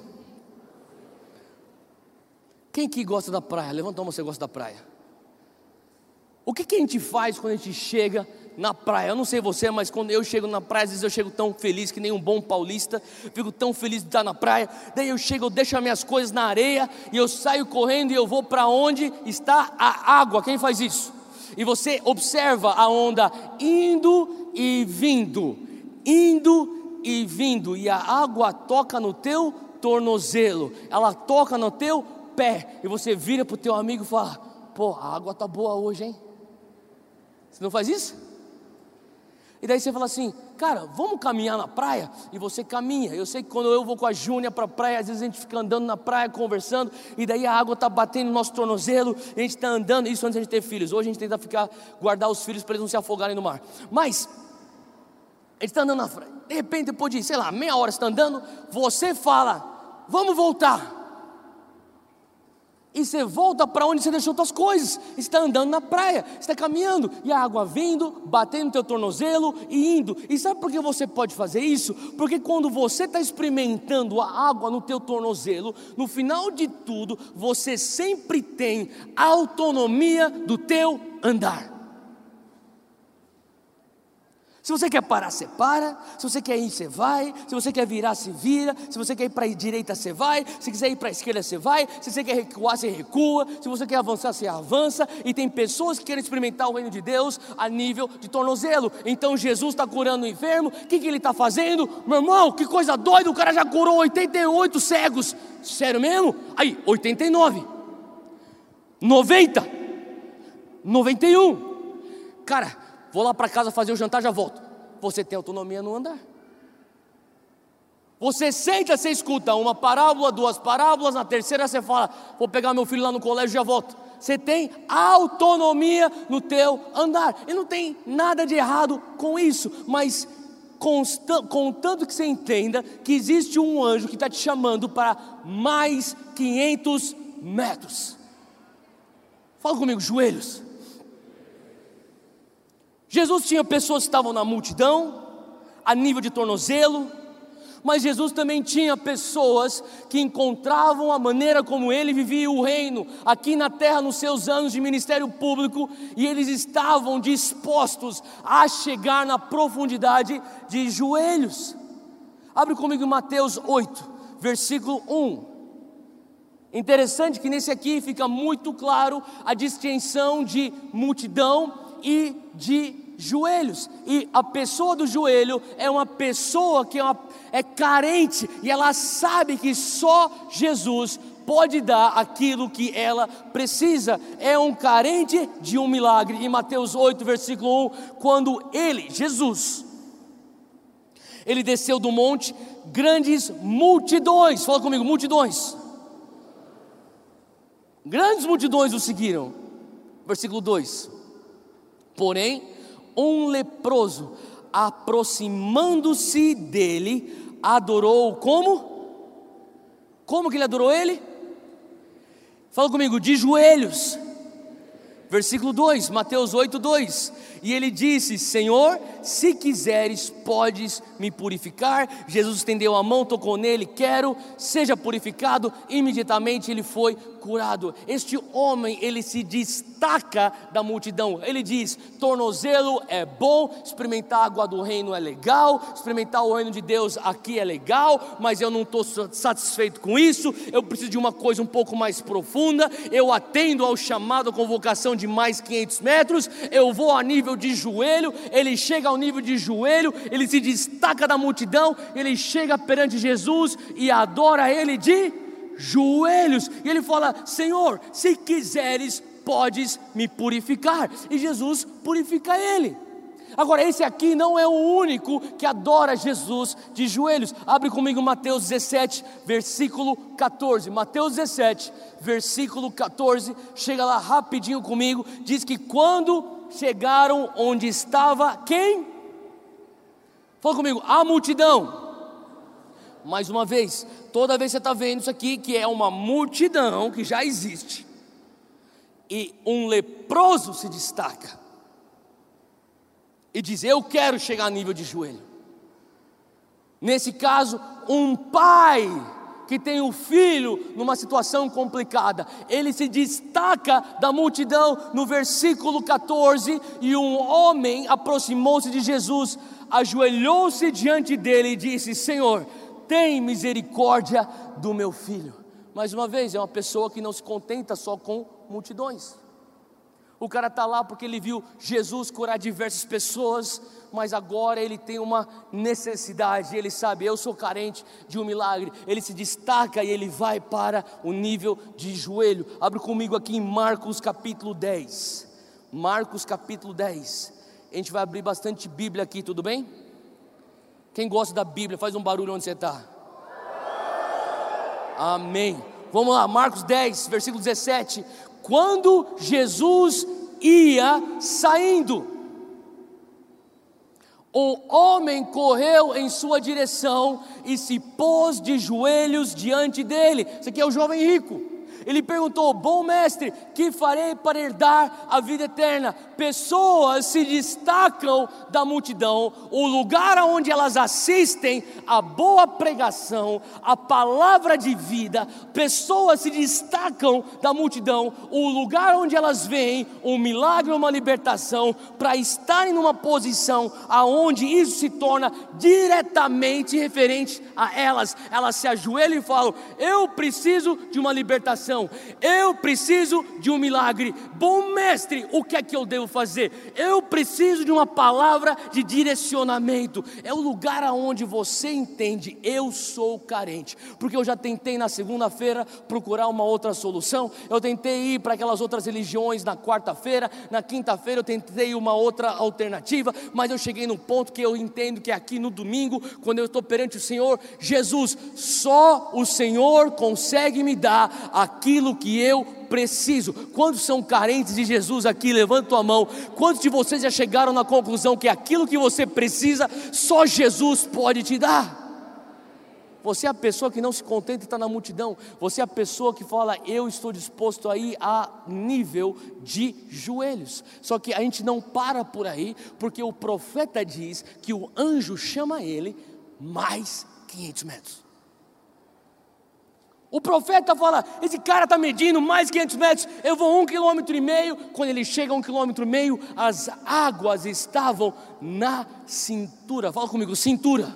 Quem que gosta da praia? Levanta a mão, você gosta da praia. O que, que a gente faz quando a gente chega na praia? Eu não sei você, mas quando eu chego na praia, às vezes eu chego tão feliz que nem um bom paulista, fico tão feliz de estar na praia. Daí eu chego, eu deixo as minhas coisas na areia e eu saio correndo e eu vou para onde está a água. Quem faz isso? E você observa a onda indo e vindo, indo e vindo, e a água toca no teu tornozelo, ela toca no teu pé, e você vira para o teu amigo e fala: Pô, a água tá boa hoje, hein? Você não faz isso? E daí você fala assim, cara, vamos caminhar na praia? E você caminha. Eu sei que quando eu vou com a Júnia para a praia, às vezes a gente fica andando na praia, conversando, e daí a água está batendo no nosso tornozelo, a gente está andando, isso antes de a gente ter filhos. Hoje a gente tenta ficar, guardar os filhos para eles não se afogarem no mar. Mas, a gente está andando na praia, de repente, depois de, sei lá, meia hora está andando, você fala, vamos voltar e você volta para onde você deixou suas coisas. Está andando na praia, está caminhando e a água vindo, batendo no teu tornozelo e indo. E sabe por que você pode fazer isso? Porque quando você está experimentando a água no teu tornozelo, no final de tudo, você sempre tem autonomia do teu andar. Se você quer parar, você para. Se você quer ir, você vai. Se você quer virar, você vira. Se você quer ir para a direita, você vai. Se quiser ir para a esquerda, você vai. Se você quer recuar, você recua. Se você quer avançar, você avança. E tem pessoas que querem experimentar o reino de Deus a nível de tornozelo. Então Jesus está curando o enfermo. O que, que ele está fazendo? Meu irmão, que coisa doida. O cara já curou 88 cegos. Sério mesmo? Aí, 89. 90. 91. Cara, vou lá para casa fazer o jantar, já volto. Você tem autonomia no andar. Você senta, você escuta uma parábola, duas parábolas, na terceira você fala, vou pegar meu filho lá no colégio e já volto. Você tem autonomia no teu andar. E não tem nada de errado com isso, mas contanto que você entenda que existe um anjo que está te chamando para mais 500 metros. Fala comigo, joelhos. Jesus tinha pessoas que estavam na multidão, a nível de tornozelo, mas Jesus também tinha pessoas que encontravam a maneira como ele vivia o reino aqui na terra nos seus anos de ministério público e eles estavam dispostos a chegar na profundidade de joelhos. Abre comigo Mateus 8, versículo 1. Interessante que nesse aqui fica muito claro a distinção de multidão e de joelhos. E a pessoa do joelho é uma pessoa que é, uma, é carente e ela sabe que só Jesus pode dar aquilo que ela precisa. É um carente de um milagre. Em Mateus 8, versículo 1, quando ele, Jesus, ele desceu do monte, grandes multidões, fala comigo, multidões Grandes multidões o seguiram. Versículo 2: Porém, um leproso, aproximando-se dele, adorou como? Como que ele adorou ele? Fala comigo, de joelhos. Versículo 2, Mateus 8, 2. E ele disse: Senhor, se quiseres, podes me purificar. Jesus estendeu a mão, tocou nele, quero, seja purificado. Imediatamente ele foi curado. Este homem, ele se destaca da multidão. Ele diz: tornozelo é bom, experimentar a água do reino é legal, experimentar o reino de Deus aqui é legal, mas eu não estou satisfeito com isso. Eu preciso de uma coisa um pouco mais profunda. Eu atendo ao chamado, à convocação de mais 500 metros. Eu vou a nível de joelho. Ele chega ao nível de joelho, ele se destaca da multidão, ele chega perante Jesus e adora ele de joelhos, e ele fala: Senhor, se quiseres, podes me purificar. E Jesus purifica ele. Agora, esse aqui não é o único que adora Jesus de joelhos. Abre comigo Mateus 17, versículo 14. Mateus 17, versículo 14. Chega lá rapidinho comigo. Diz que quando chegaram onde estava quem? Fala comigo, a multidão. Mais uma vez, toda vez você está vendo isso aqui, que é uma multidão que já existe, e um leproso se destaca, e diz: Eu quero chegar a nível de joelho. Nesse caso, um pai que tem o filho numa situação complicada, ele se destaca da multidão no versículo 14, e um homem aproximou-se de Jesus, ajoelhou-se diante dele e disse: Senhor, tem misericórdia do meu filho. Mais uma vez, é uma pessoa que não se contenta só com multidões. O cara está lá porque ele viu Jesus curar diversas pessoas, mas agora ele tem uma necessidade, ele sabe, eu sou carente de um milagre. Ele se destaca e ele vai para o nível de joelho. Abre comigo aqui em Marcos capítulo 10. Marcos capítulo 10. A gente vai abrir bastante Bíblia aqui, tudo bem? Quem gosta da Bíblia, faz um barulho onde você está. Amém. Vamos lá, Marcos 10, versículo 17. Quando Jesus ia saindo, o homem correu em sua direção e se pôs de joelhos diante dele. Esse aqui é o jovem rico. Ele perguntou: Bom mestre, que farei para herdar a vida eterna? Pessoas se destacam da multidão, o lugar onde elas assistem a boa pregação, a palavra de vida. Pessoas se destacam da multidão, o lugar onde elas veem um milagre, uma libertação, para estarem numa posição aonde isso se torna diretamente referente a elas. Elas se ajoelham e falam: Eu preciso de uma libertação declaração: Eu preciso de um milagre. Bom mestre, o que é que eu devo fazer? Eu preciso de uma palavra de direcionamento. É o lugar aonde você entende: eu sou carente. Porque eu já tentei na segunda-feira procurar uma outra solução, eu tentei ir para aquelas outras religiões na quarta-feira, na quinta-feira eu tentei uma outra alternativa, mas eu cheguei num ponto que eu entendo que é aqui no domingo, quando eu estou perante o Senhor, Jesus, só o Senhor consegue me dar aquilo que eu preciso. Quantos são carentes de Jesus aqui? Levanta a mão. Quantos de vocês já chegaram na conclusão que aquilo que você precisa, só Jesus pode te dar? Você é a pessoa que não se contenta de estar na multidão. Você é a pessoa que fala, eu estou disposto a ir a nível de joelhos. Só que a gente não para por aí, porque o profeta diz que o anjo chama ele mais 500 metros. O profeta fala: esse cara está medindo mais 500 metros, eu vou um quilômetro e meio. Quando ele chega a um quilômetro e meio, as águas estavam na cintura. Fala comigo, cintura.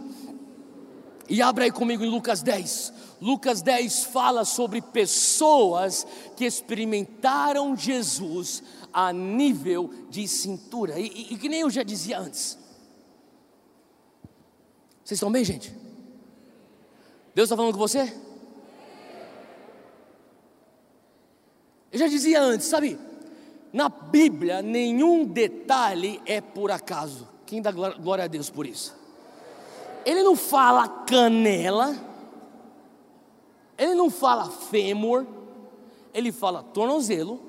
E abra aí comigo em Lucas 10. Lucas 10 fala sobre pessoas que experimentaram Jesus a nível de cintura. E, e, e que nem eu já dizia antes. Vocês estão bem, gente? Deus está falando com você? Eu já dizia antes, sabe? Na Bíblia, nenhum detalhe é por acaso. Quem dá glória a Deus por isso? Ele não fala canela, ele não fala fêmur, ele fala tornozelo,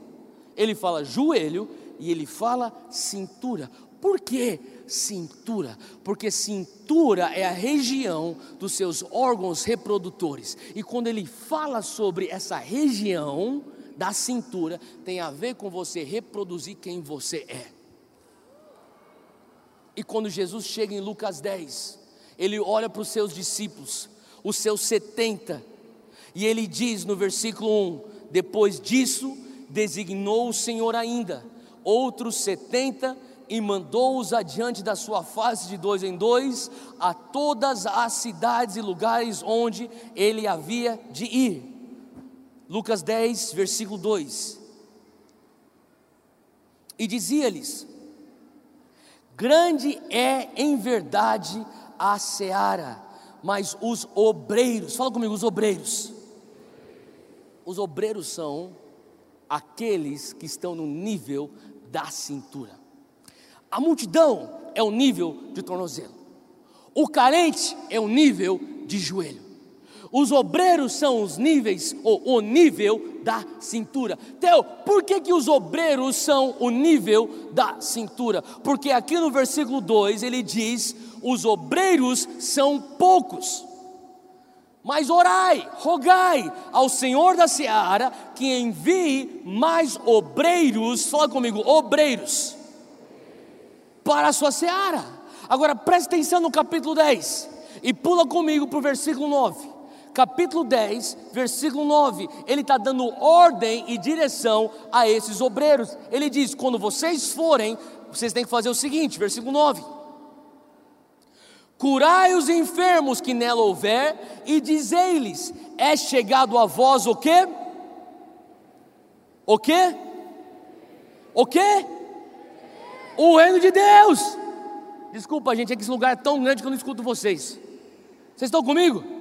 ele fala joelho e ele fala cintura. Por que cintura? Porque cintura é a região dos seus órgãos reprodutores. E quando ele fala sobre essa região, da cintura tem a ver com você reproduzir quem você é. E quando Jesus chega em Lucas 10, ele olha para os seus discípulos, os seus 70, e ele diz no versículo 1: Depois disso, designou o Senhor ainda outros 70 e mandou-os adiante da sua face de dois em dois a todas as cidades e lugares onde ele havia de ir. Lucas 10, versículo 2. E dizia-lhes: Grande é em verdade a seara, mas os obreiros, fala comigo, os obreiros. Os obreiros são aqueles que estão no nível da cintura. A multidão é o nível de tornozelo. O carente é o nível de joelho. Os obreiros são os níveis, ou o nível da cintura. Teu, por que, que os obreiros são o nível da cintura? Porque aqui no versículo 2 ele diz: os obreiros são poucos. Mas orai, rogai ao Senhor da seara que envie mais obreiros, fala comigo, obreiros, para a sua seara. Agora preste atenção no capítulo 10 e pula comigo para o versículo 9 capítulo 10, versículo 9, ele está dando ordem e direção a esses obreiros. Ele diz: quando vocês forem, vocês têm que fazer o seguinte, versículo 9: Curai os enfermos que nela houver, e dizei-lhes: É chegado a vós o quê? O quê? O quê? O reino de Deus. Desculpa, gente, é que esse lugar é tão grande que eu não escuto vocês. Vocês estão comigo?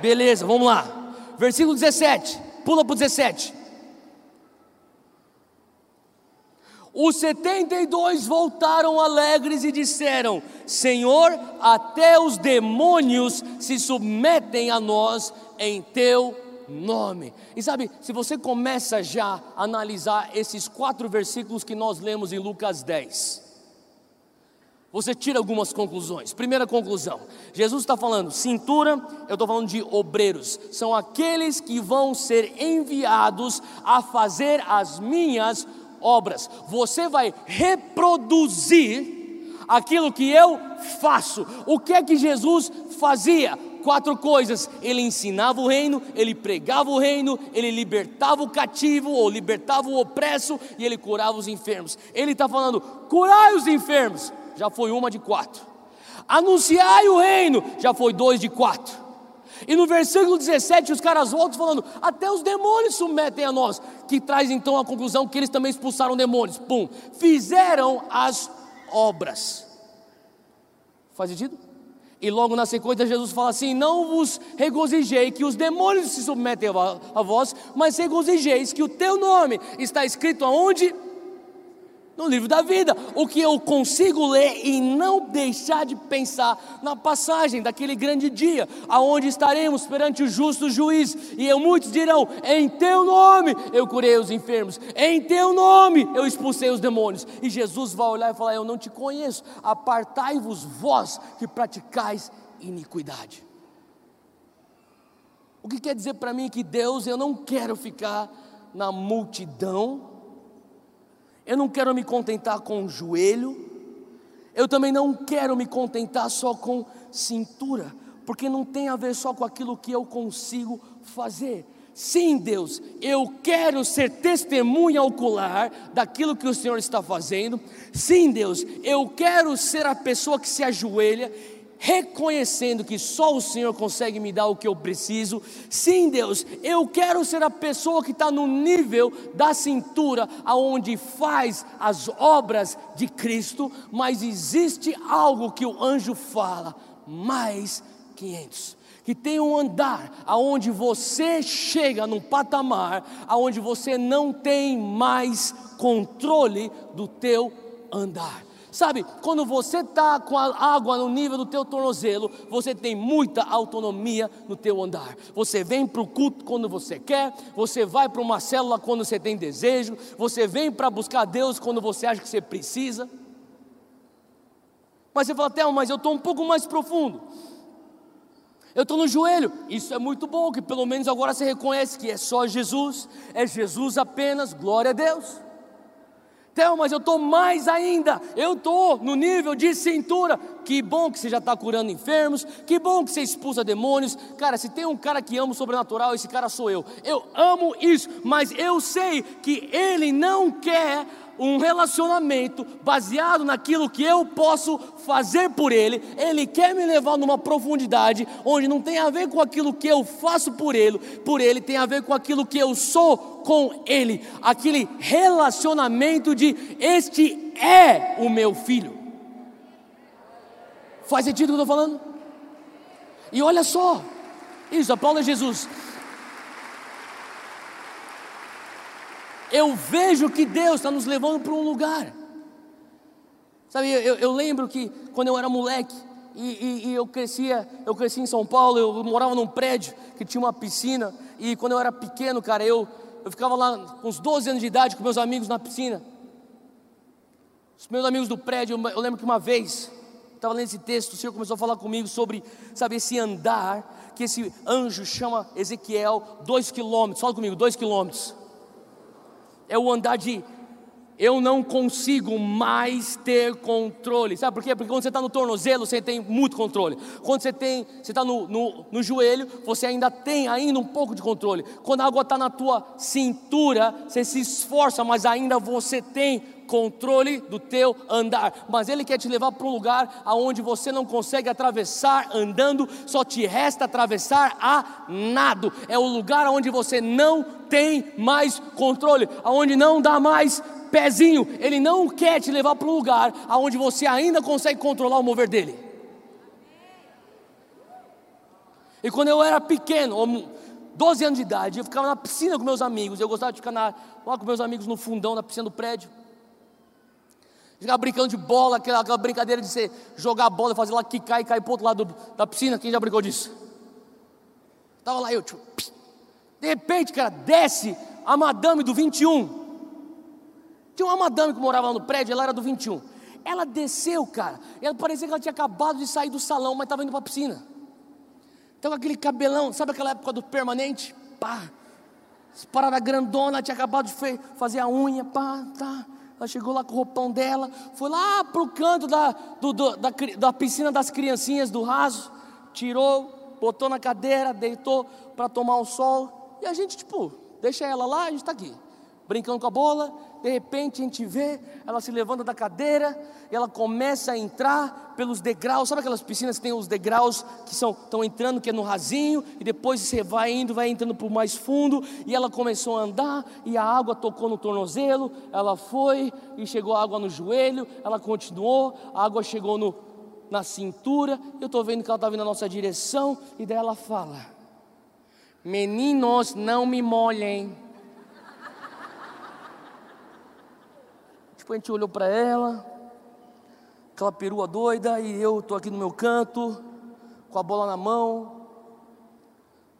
Beleza, vamos lá. Versículo 17. Pula para o 17. Os 72 voltaram alegres e disseram: Senhor, até os demônios se submetem a nós em teu nome. E sabe, se você começa já a analisar esses quatro versículos que nós lemos em Lucas 10, você tira algumas conclusões. Primeira conclusão: Jesus está falando cintura, eu estou falando de obreiros, são aqueles que vão ser enviados a fazer as minhas obras. Você vai reproduzir aquilo que eu faço. O que é que Jesus fazia? Quatro coisas: ele ensinava o reino, ele pregava o reino, ele libertava o cativo ou libertava o opresso e ele curava os enfermos. Ele está falando: curai os enfermos já foi uma de quatro. Anunciai o reino, já foi dois de quatro. E no versículo 17 os caras voltam falando: até os demônios submetem a nós. Que traz então a conclusão que eles também expulsaram demônios. Pum, fizeram as obras. Faz sentido? E logo na sequência Jesus fala assim: Não vos regozijei que os demônios se submetem a vós, mas regozijeis que o teu nome está escrito aonde? No livro da vida, o que eu consigo ler e não deixar de pensar na passagem daquele grande dia, aonde estaremos perante o justo juiz, e eu, muitos dirão: Em teu nome eu curei os enfermos, em teu nome eu expulsei os demônios, e Jesus vai olhar e falar: Eu não te conheço, apartai-vos vós que praticais iniquidade. O que quer dizer para mim que Deus, eu não quero ficar na multidão, eu não quero me contentar com o joelho, eu também não quero me contentar só com cintura, porque não tem a ver só com aquilo que eu consigo fazer. Sim, Deus, eu quero ser testemunha ocular daquilo que o Senhor está fazendo. Sim, Deus, eu quero ser a pessoa que se ajoelha reconhecendo que só o Senhor consegue me dar o que eu preciso. Sim, Deus, eu quero ser a pessoa que está no nível da cintura, aonde faz as obras de Cristo, mas existe algo que o anjo fala: mais 500 que tem um andar aonde você chega num patamar aonde você não tem mais controle do teu andar. Sabe, quando você está com a água no nível do teu tornozelo, você tem muita autonomia no teu andar. Você vem para o culto quando você quer, você vai para uma célula quando você tem desejo, você vem para buscar Deus quando você acha que você precisa. Mas você fala, Théo, mas eu estou um pouco mais profundo. Eu estou no joelho, isso é muito bom, que pelo menos agora você reconhece que é só Jesus, é Jesus apenas, glória a Deus. Mas eu estou mais ainda, eu estou no nível de cintura. Que bom que você já está curando enfermos, que bom que você expulsa demônios. Cara, se tem um cara que ama o sobrenatural, esse cara sou eu. Eu amo isso, mas eu sei que ele não quer um relacionamento baseado naquilo que eu posso fazer por Ele, Ele quer me levar numa profundidade onde não tem a ver com aquilo que eu faço por Ele, por Ele tem a ver com aquilo que eu sou com Ele, aquele relacionamento de este é o meu filho. Faz sentido o que eu estou falando? E olha só, isso, Paulo é Jesus. Eu vejo que Deus está nos levando para um lugar. Sabe, eu, eu, lembro que quando eu era moleque e, e, e, eu crescia, eu cresci em São Paulo, eu morava num prédio que tinha uma piscina e quando eu era pequeno, cara, eu, eu ficava lá com uns 12 anos de idade com meus amigos na piscina. Os meus amigos do prédio, eu, lembro que uma vez, estava lendo esse texto, o Senhor começou a falar comigo sobre, sabe, esse andar que esse anjo chama Ezequiel, dois quilômetros, fala comigo, dois quilômetros é o andar de eu não consigo mais ter controle. Sabe por quê? Porque quando você está no tornozelo, você tem muito controle. Quando você tem, você está no, no, no, joelho, você ainda tem ainda um pouco de controle. Quando a água está na tua cintura, você se esforça, mas ainda você tem controle do teu andar. Mas Ele quer te levar para um lugar aonde você não consegue atravessar andando, só te resta atravessar a nado. É o lugar onde você não tem mais controle, aonde não dá mais pezinho, ele não quer te levar para um lugar aonde você ainda consegue controlar o mover dele. E quando eu era pequeno, 12 anos de idade, eu ficava na piscina com meus amigos, eu gostava de ficar na, lá com meus amigos no fundão da piscina do prédio. Ficava brincando de bola, aquela, aquela brincadeira de você jogar a bola fazer lá que cai e cair para outro lado do, da piscina. Quem já brincou disso? Estava lá eu, tipo, de repente, cara, desce a madame do 21. Tinha uma madame que morava lá no prédio, ela era do 21. Ela desceu, cara. Ela parecia que ela tinha acabado de sair do salão, mas estava indo para a piscina. Então, aquele cabelão, sabe aquela época do permanente? Pá, parada grandona, tinha acabado de fazer a unha, pá, tá. Ela chegou lá com o roupão dela, foi lá para o canto da, do, do, da, da piscina das criancinhas do raso, tirou, botou na cadeira, deitou para tomar o sol. E a gente, tipo, deixa ela lá, a gente está aqui. brincando com a bola, de repente a gente vê, ela se levanta da cadeira e ela começa a entrar pelos degraus, sabe aquelas piscinas que tem os degraus que são estão entrando que é no rasinho e depois você vai indo, vai entrando por mais fundo e ela começou a andar e a água tocou no tornozelo, ela foi e chegou a água no joelho, ela continuou, a água chegou no, na cintura, eu estou vendo que ela está vindo na nossa direção e daí ela fala: Meninos, não me molhem. Tipo, a gente olhou para ela, aquela perua doida, e eu estou aqui no meu canto, com a bola na mão.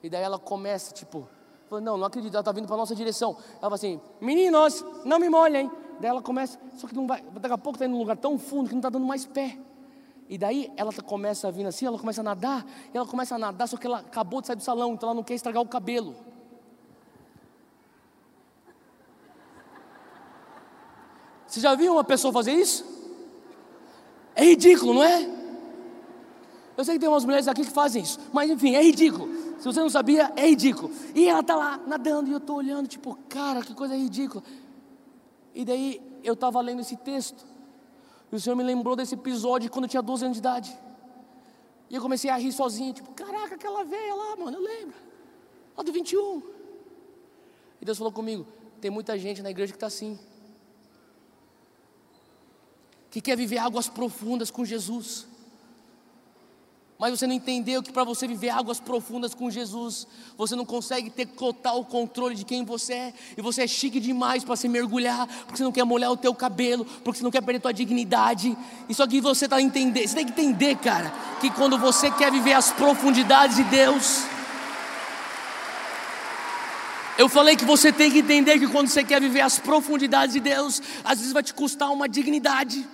E daí ela começa, tipo, não, não acredito, ela está vindo para nossa direção. Ela fala assim, meninos, não me molhem. Daí ela começa, só que não vai, daqui a pouco está indo num lugar tão fundo que não está dando mais pé. E daí ela tá, começa a vir assim, ela começa a nadar, ela começa a nadar, só que ela acabou de sair do salão, então ela não quer estragar o cabelo. Você já viu uma pessoa fazer isso? É ridículo, não é? Eu sei que tem umas mulheres aqui que fazem isso, mas enfim, é ridículo. Se você não sabia, é ridículo. E ela está lá nadando e eu estou olhando, tipo, cara, que coisa ridícula. E daí eu estava lendo esse texto, e o Senhor me lembrou desse episódio quando eu tinha 12 anos de idade. E eu comecei a rir sozinho, tipo, caraca, aquela velha lá, mano, eu lembro. Lá do 21. E Deus falou comigo: tem muita gente na igreja que está assim que quer viver águas profundas com Jesus. Mas você não entendeu que para você viver águas profundas com Jesus, você não consegue ter total controle de quem você é, e você é chique demais para se mergulhar, porque você não quer molhar o teu cabelo, porque você não quer perder tua dignidade. Isso aqui você está entendendo, você tem que entender, cara, que quando você quer viver as profundidades de Deus, eu falei que você tem que entender que quando você quer viver as profundidades de Deus, às vezes vai te custar uma dignidade.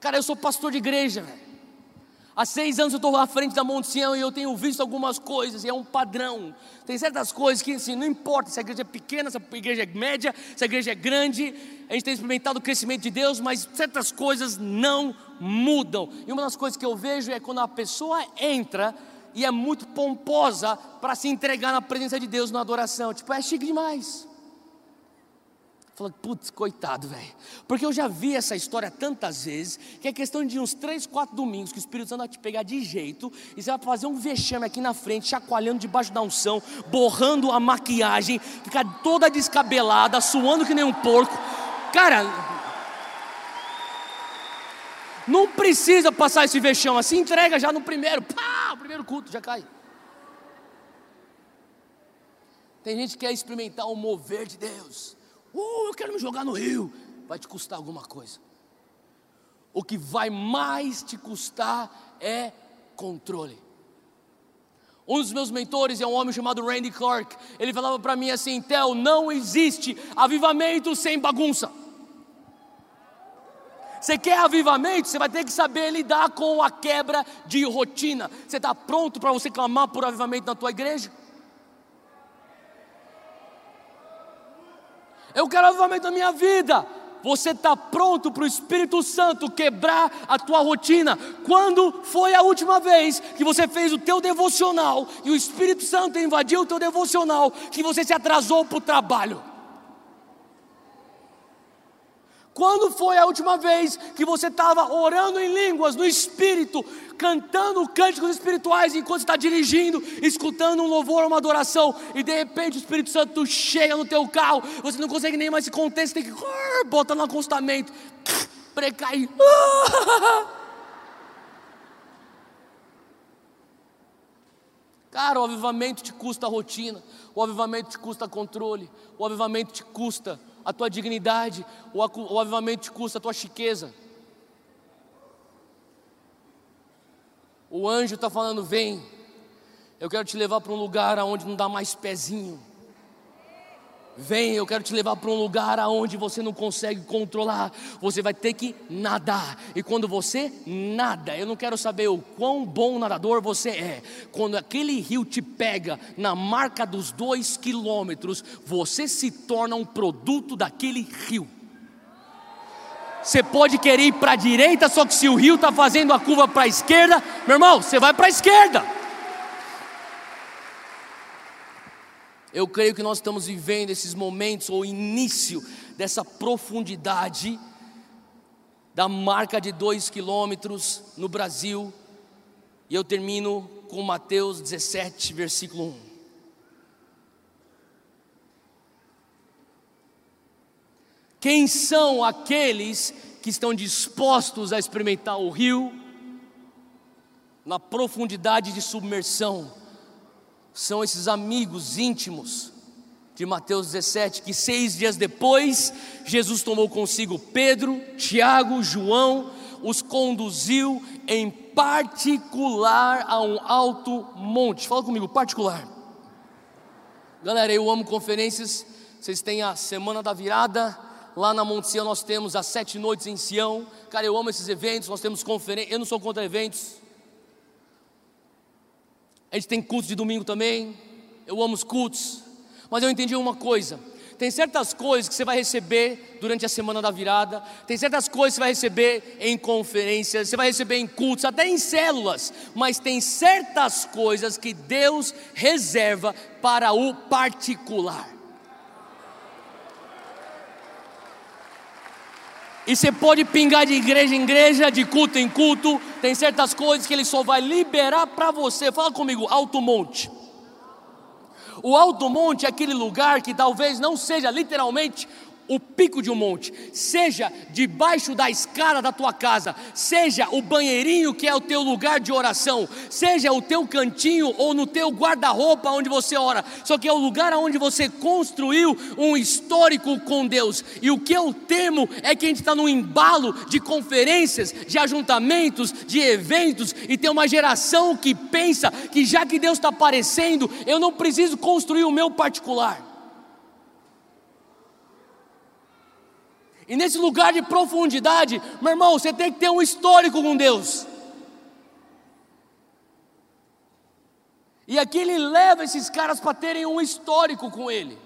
Cara, eu sou pastor de igreja, velho. Há seis anos eu estou à frente da Monte Sião e eu tenho visto algumas coisas, e é um padrão. Tem certas coisas que, assim, não importa se a igreja é pequena, se a igreja é média, se a igreja é grande, a gente tem experimentado o crescimento de Deus, mas certas coisas não mudam. E uma das coisas que eu vejo é quando a pessoa entra e é muito pomposa para se entregar na presença de Deus na adoração. Tipo, é chique demais. Falei, putz, coitado, velho. Porque eu já vi essa história tantas vezes, que é questão de uns três, quatro domingos que o Espírito Santo vai te pegar de jeito, e você vai fazer um vexame aqui na frente, chacoalhando debaixo da unção, borrando a maquiagem, ficar toda descabelada, suando que nem um porco. Cara, não precisa passar esse vexame assim, entrega já no primeiro, pá, o primeiro culto já cai. Tem gente que quer experimentar o mover de Deus. Uh, eu quero me jogar no rio. Vai te custar alguma coisa. O que vai mais te custar é controle. Um dos meus mentores é um homem chamado Randy Clark. Ele falava para mim assim: Tel, não existe avivamento sem bagunça. Você quer avivamento? Você vai ter que saber lidar com a quebra de rotina. Você está pronto para você clamar por avivamento na tua igreja? Eu quero avivamento na minha vida. Você está pronto para o Espírito Santo quebrar a tua rotina? Quando foi a última vez que você fez o teu devocional e o Espírito Santo invadiu o teu devocional que você se atrasou para o trabalho? Quando foi a última vez que você estava orando em línguas, no Espírito, cantando cânticos espirituais enquanto está dirigindo, escutando um louvor, uma adoração, e de repente o Espírito Santo chega no teu carro, você não consegue nem mais se conter, você tem que uh, botar no acostamento, [laughs] precair. [laughs] Cara, o avivamento te custa rotina, o avivamento te custa controle, o avivamento te custa a tua dignidade, o, o avivamento te custa a tua chiqueza. O anjo está falando: vem, eu quero te levar para um lugar aonde não dá mais pezinho. Vem, eu quero te levar para um lugar aonde você não consegue controlar. Você vai ter que nadar. E quando você nada, eu não quero saber o quão bom nadador você é. Quando aquele rio te pega na marca dos dois quilômetros, você se torna um produto daquele rio. Você pode querer ir para a direita, só que se o rio está fazendo a curva para a esquerda, meu irmão, você vai para a esquerda. Eu creio que nós estamos vivendo esses momentos, ou início dessa profundidade da marca de dois quilômetros no Brasil. E eu termino com Mateus 17, versículo 1. Quem são aqueles que estão dispostos a experimentar o rio na profundidade de submersão? São esses amigos íntimos de Mateus 17, que seis dias depois, Jesus tomou consigo Pedro, Tiago, João, os conduziu em particular a um alto monte. Fala comigo, particular. Galera, eu amo conferências. Vocês têm a semana da virada. Lá na Monte Sião nós temos as sete noites em Sião. Cara, eu amo esses eventos. Nós temos conferências. Eu não sou contra eventos. A gente tem cultos de domingo também. Eu amo os cultos. Mas eu entendi uma coisa: tem certas coisas que você vai receber durante a semana da virada, tem certas coisas que você vai receber em conferências, você vai receber em cultos, até em células, mas tem certas coisas que Deus reserva para o particular. E você pode pingar de igreja em igreja, de culto em culto. Tem certas coisas que ele só vai liberar para você. Fala comigo, alto monte. O alto monte é aquele lugar que talvez não seja literalmente o pico de um monte, seja debaixo da escada da tua casa, seja o banheirinho que é o teu lugar de oração, seja o teu cantinho ou no teu guarda-roupa onde você ora, só que é o lugar onde você construiu um histórico com Deus. E o que eu temo é que a gente está no embalo de conferências, de ajuntamentos, de eventos, e tem uma geração que pensa que já que Deus está aparecendo, eu não preciso construir o meu particular. E nesse lugar de profundidade, meu irmão, você tem que ter um histórico com Deus. E aqui ele leva esses caras para terem um histórico com ele.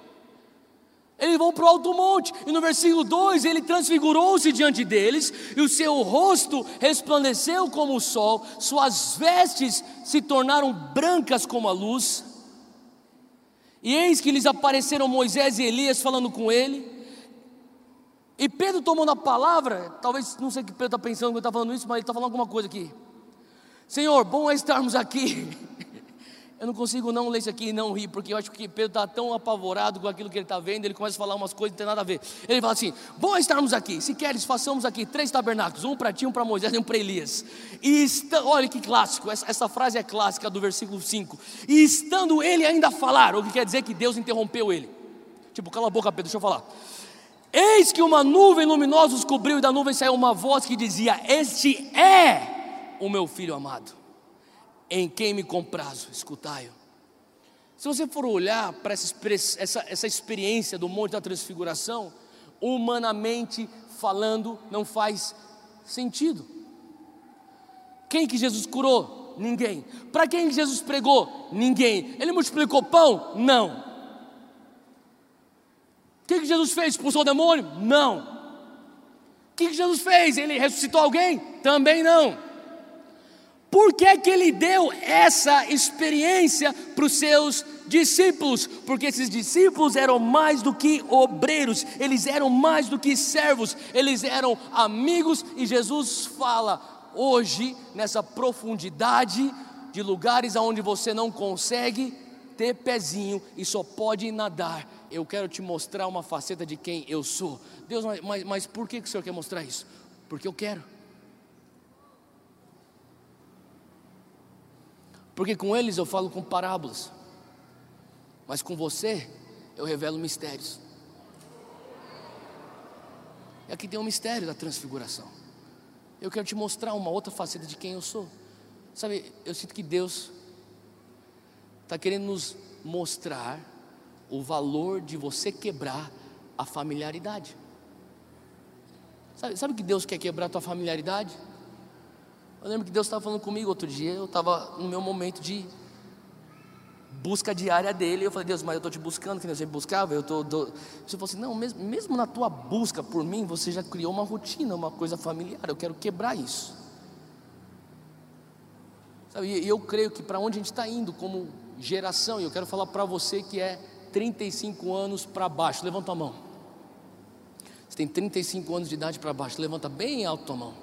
Eles vão para o alto monte, e no versículo 2 ele transfigurou-se diante deles, e o seu rosto resplandeceu como o sol, suas vestes se tornaram brancas como a luz. E eis que lhes apareceram Moisés e Elias falando com ele. E Pedro tomando a palavra, talvez, não sei o que Pedro está pensando quando está falando isso, mas ele está falando alguma coisa aqui. Senhor, bom é estarmos aqui. [laughs] Eu não consigo não ler isso aqui e não rir, porque eu acho que Pedro está tão apavorado com aquilo que ele está vendo, ele começa a falar umas coisas que não tem nada a ver. Ele fala assim: bom é estarmos aqui, se queres, façamos aqui três tabernáculos, um para ti, um para Moisés e um para Elias. E está, olha que clássico, essa, essa, frase é clássica do versículo 5. E estando ele ainda a falar, o que quer dizer que Deus interrompeu ele. Tipo, cala a boca, Pedro, deixa eu falar. Eis que uma nuvem luminosa os cobriu, e da nuvem saiu uma voz que dizia: Este é o meu filho amado, em quem me comprazo, escutai-o. Se você for olhar para essa, essa, essa experiência do Monte da Transfiguração, humanamente falando, não faz sentido. Quem que Jesus curou? Ninguém. Para quem Jesus pregou? Ninguém. Ele multiplicou pão? Não que, que Jesus fez? Expulsou o demônio? Não. O que, que Jesus fez? Ele ressuscitou alguém? Também não. Por que, que ele deu essa experiência para os seus discípulos? Porque esses discípulos eram mais do que obreiros, eles eram mais do que servos, eles eram amigos, e Jesus fala hoje, nessa profundidade de lugares aonde você não consegue ter pezinho e só pode nadar eu quero te mostrar uma faceta de quem eu sou. Deus, mas, mas por que, que o Senhor quer mostrar isso? Porque eu quero. Porque com eles eu falo com parábolas, mas com você eu revelo mistérios. E aqui tem um mistério da transfiguração. Eu quero te mostrar uma outra faceta de quem eu sou. Sabe, eu sinto que Deus está querendo nos mostrar o valor de você quebrar a familiaridade. Sabe, sabe que Deus quer quebrar a tua familiaridade? Eu lembro que Deus estava falando comigo outro dia, eu estava no meu momento de busca diária dele. Eu falei, Deus, mas eu estou te buscando, que nem eu sempre buscava. Eu tô, tô... Você falou assim: não, mesmo, mesmo na tua busca por mim, você já criou uma rotina, uma coisa familiar. Eu quero quebrar isso. Sabe, e eu creio que para onde a gente está indo como geração, e eu quero falar para você que é 35 anos para baixo, levanta a mão. Você tem 35 anos de idade para baixo, levanta bem alto a mão.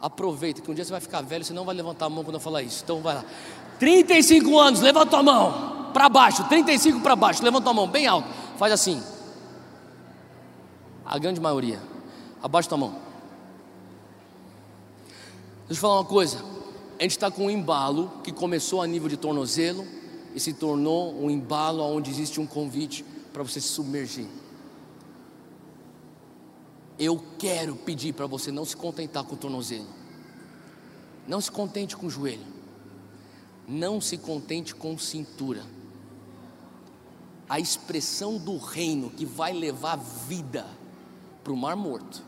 Aproveita que um dia você vai ficar velho, você não vai levantar a mão quando eu falar isso. Então vai lá. 35 anos, levanta a mão. Para baixo, 35 para baixo, levanta a mão bem alto. Faz assim. A grande maioria. Abaixa a mão. Deixa eu falar uma coisa. A gente está com um embalo que começou a nível de tornozelo e se tornou um embalo onde existe um convite para você se submergir. Eu quero pedir para você não se contentar com o tornozelo. Não se contente com o joelho. Não se contente com cintura. A expressão do reino que vai levar vida para o mar morto,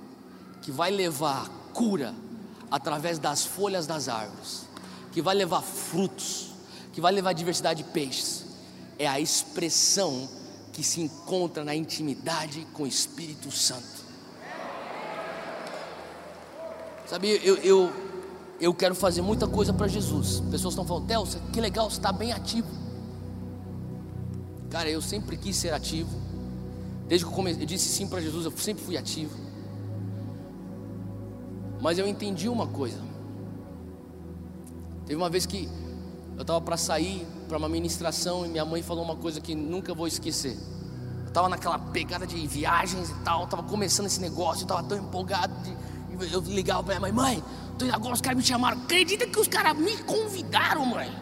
que vai levar cura através das folhas das árvores, que vai levar frutos, que vai levar diversidade de peixes, é a expressão que se encontra na intimidade com o Espírito Santo. Sabe, eu, eu, eu quero fazer muita coisa para Jesus. Pessoas estão falando, Theo, que legal, você está bem ativo. Cara, eu sempre quis ser ativo. Desde que eu, comecei, eu disse sim para Jesus, eu sempre fui ativo. Mas eu entendi uma coisa. Teve uma vez que eu estava para sair para uma ministração e minha mãe falou uma coisa que nunca vou esquecer. Eu estava naquela pegada de viagens e tal, estava começando esse negócio, estava tão empolgado. De, eu ligava para minha mãe, mãe, tô indo agora os caras me chamaram. Acredita que os caras me convidaram, mãe,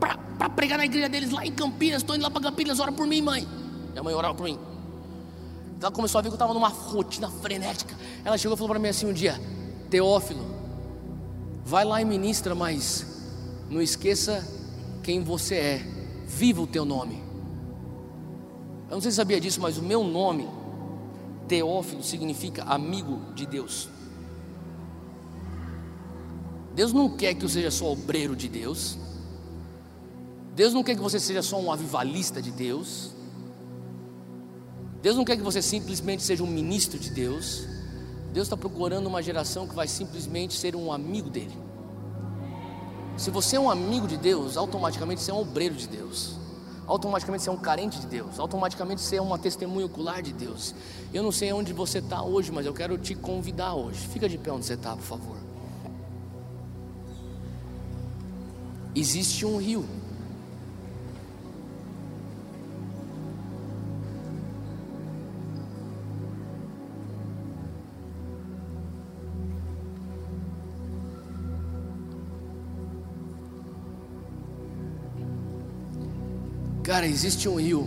para pregar na igreja deles lá em Campinas. Estou indo lá para Campinas, ora por mim, mãe. Minha mãe orava por mim. Ela começou a ver que eu estava numa rotina frenética. Ela chegou e falou para mim assim um dia: Teófilo, vai lá e ministra, mas não esqueça quem você é, viva o teu nome. Eu não sei se sabia disso, mas o meu nome, Teófilo, significa amigo de Deus. Deus não quer que eu seja só obreiro de Deus. Deus não quer que você seja só um avivalista de Deus. Deus não quer que você simplesmente seja um ministro de Deus. Deus está procurando uma geração que vai simplesmente ser um amigo dele. Se você é um amigo de Deus, automaticamente você é um obreiro de Deus. Automaticamente você é um carente de Deus. Automaticamente você é uma testemunha ocular de Deus. Eu não sei onde você está hoje, mas eu quero te convidar hoje. Fica de pé onde você está, por favor. Existe um rio Cara, existe um rio.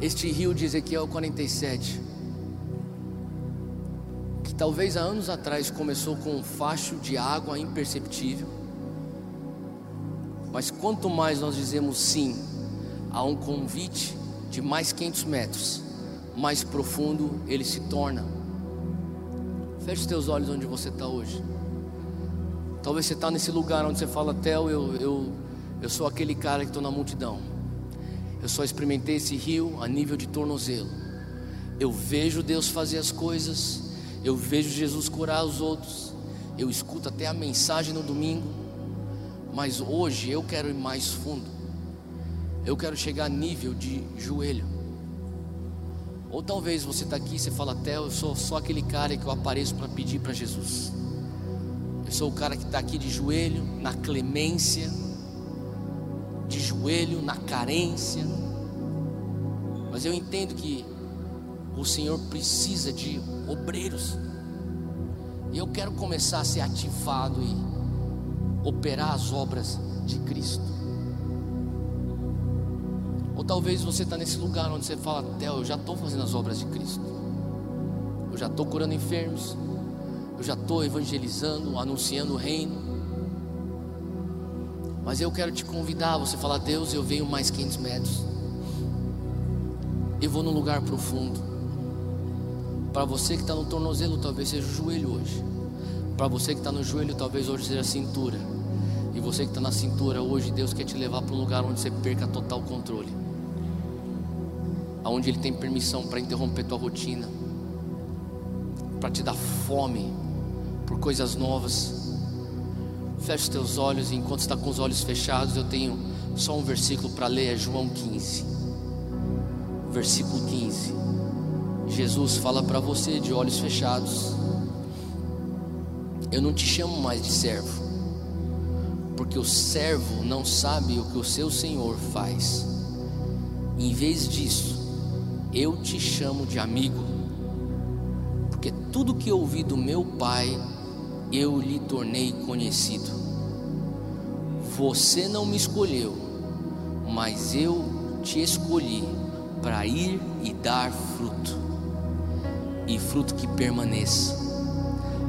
Este rio de Ezequiel 47, que talvez há anos atrás começou com um facho de água imperceptível, mas quanto mais nós dizemos sim a um convite de mais 500 metros, mais profundo ele se torna. Feche os teus olhos onde você está hoje. Talvez você está nesse lugar onde você fala, Theo, eu, eu eu sou aquele cara que estou na multidão. Eu só experimentei esse rio a nível de tornozelo. Eu vejo Deus fazer as coisas. Eu vejo Jesus curar os outros. Eu escuto até a mensagem no domingo. Mas hoje eu quero ir mais fundo. Eu quero chegar a nível de joelho. Ou talvez você está aqui e você fala até eu sou só aquele cara que eu apareço para pedir para Jesus. Eu sou o cara que está aqui de joelho, na clemência de joelho, na carência. Mas eu entendo que o Senhor precisa de obreiros. E eu quero começar a ser ativado e operar as obras de Cristo. Ou talvez você está nesse lugar onde você fala, Theo, eu já estou fazendo as obras de Cristo. Eu já estou curando enfermos. Eu já estou evangelizando, anunciando o reino. Mas eu quero te convidar, você falar, Deus, eu venho mais 500 metros. Eu vou num lugar profundo. Para você que está no tornozelo, talvez seja o joelho hoje. Para você que está no joelho, talvez hoje seja a cintura. E você que está na cintura hoje, Deus quer te levar para um lugar onde você perca total controle. Aonde Ele tem permissão para interromper tua rotina, para te dar fome por coisas novas Feche teus olhos e enquanto está com os olhos fechados, eu tenho Só um versículo para ler é João 15, versículo 15. Jesus fala para você de olhos fechados: Eu não te chamo mais de servo, porque o servo não sabe o que o seu senhor faz. Em vez disso, eu te chamo de amigo, porque tudo que ouvi do meu Pai, eu lhe tornei conhecido. Você não me escolheu, mas eu te escolhi para ir e dar fruto, e fruto que permaneça,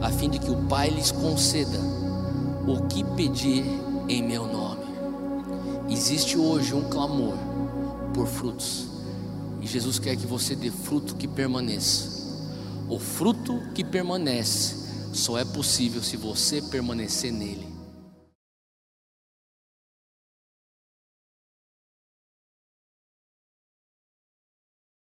a fim de que o Pai lhes conceda o que pedir em meu nome. Existe hoje um clamor por frutos, e Jesus quer que você dê fruto que permaneça. O fruto que permanece só é possível se você permanecer nele.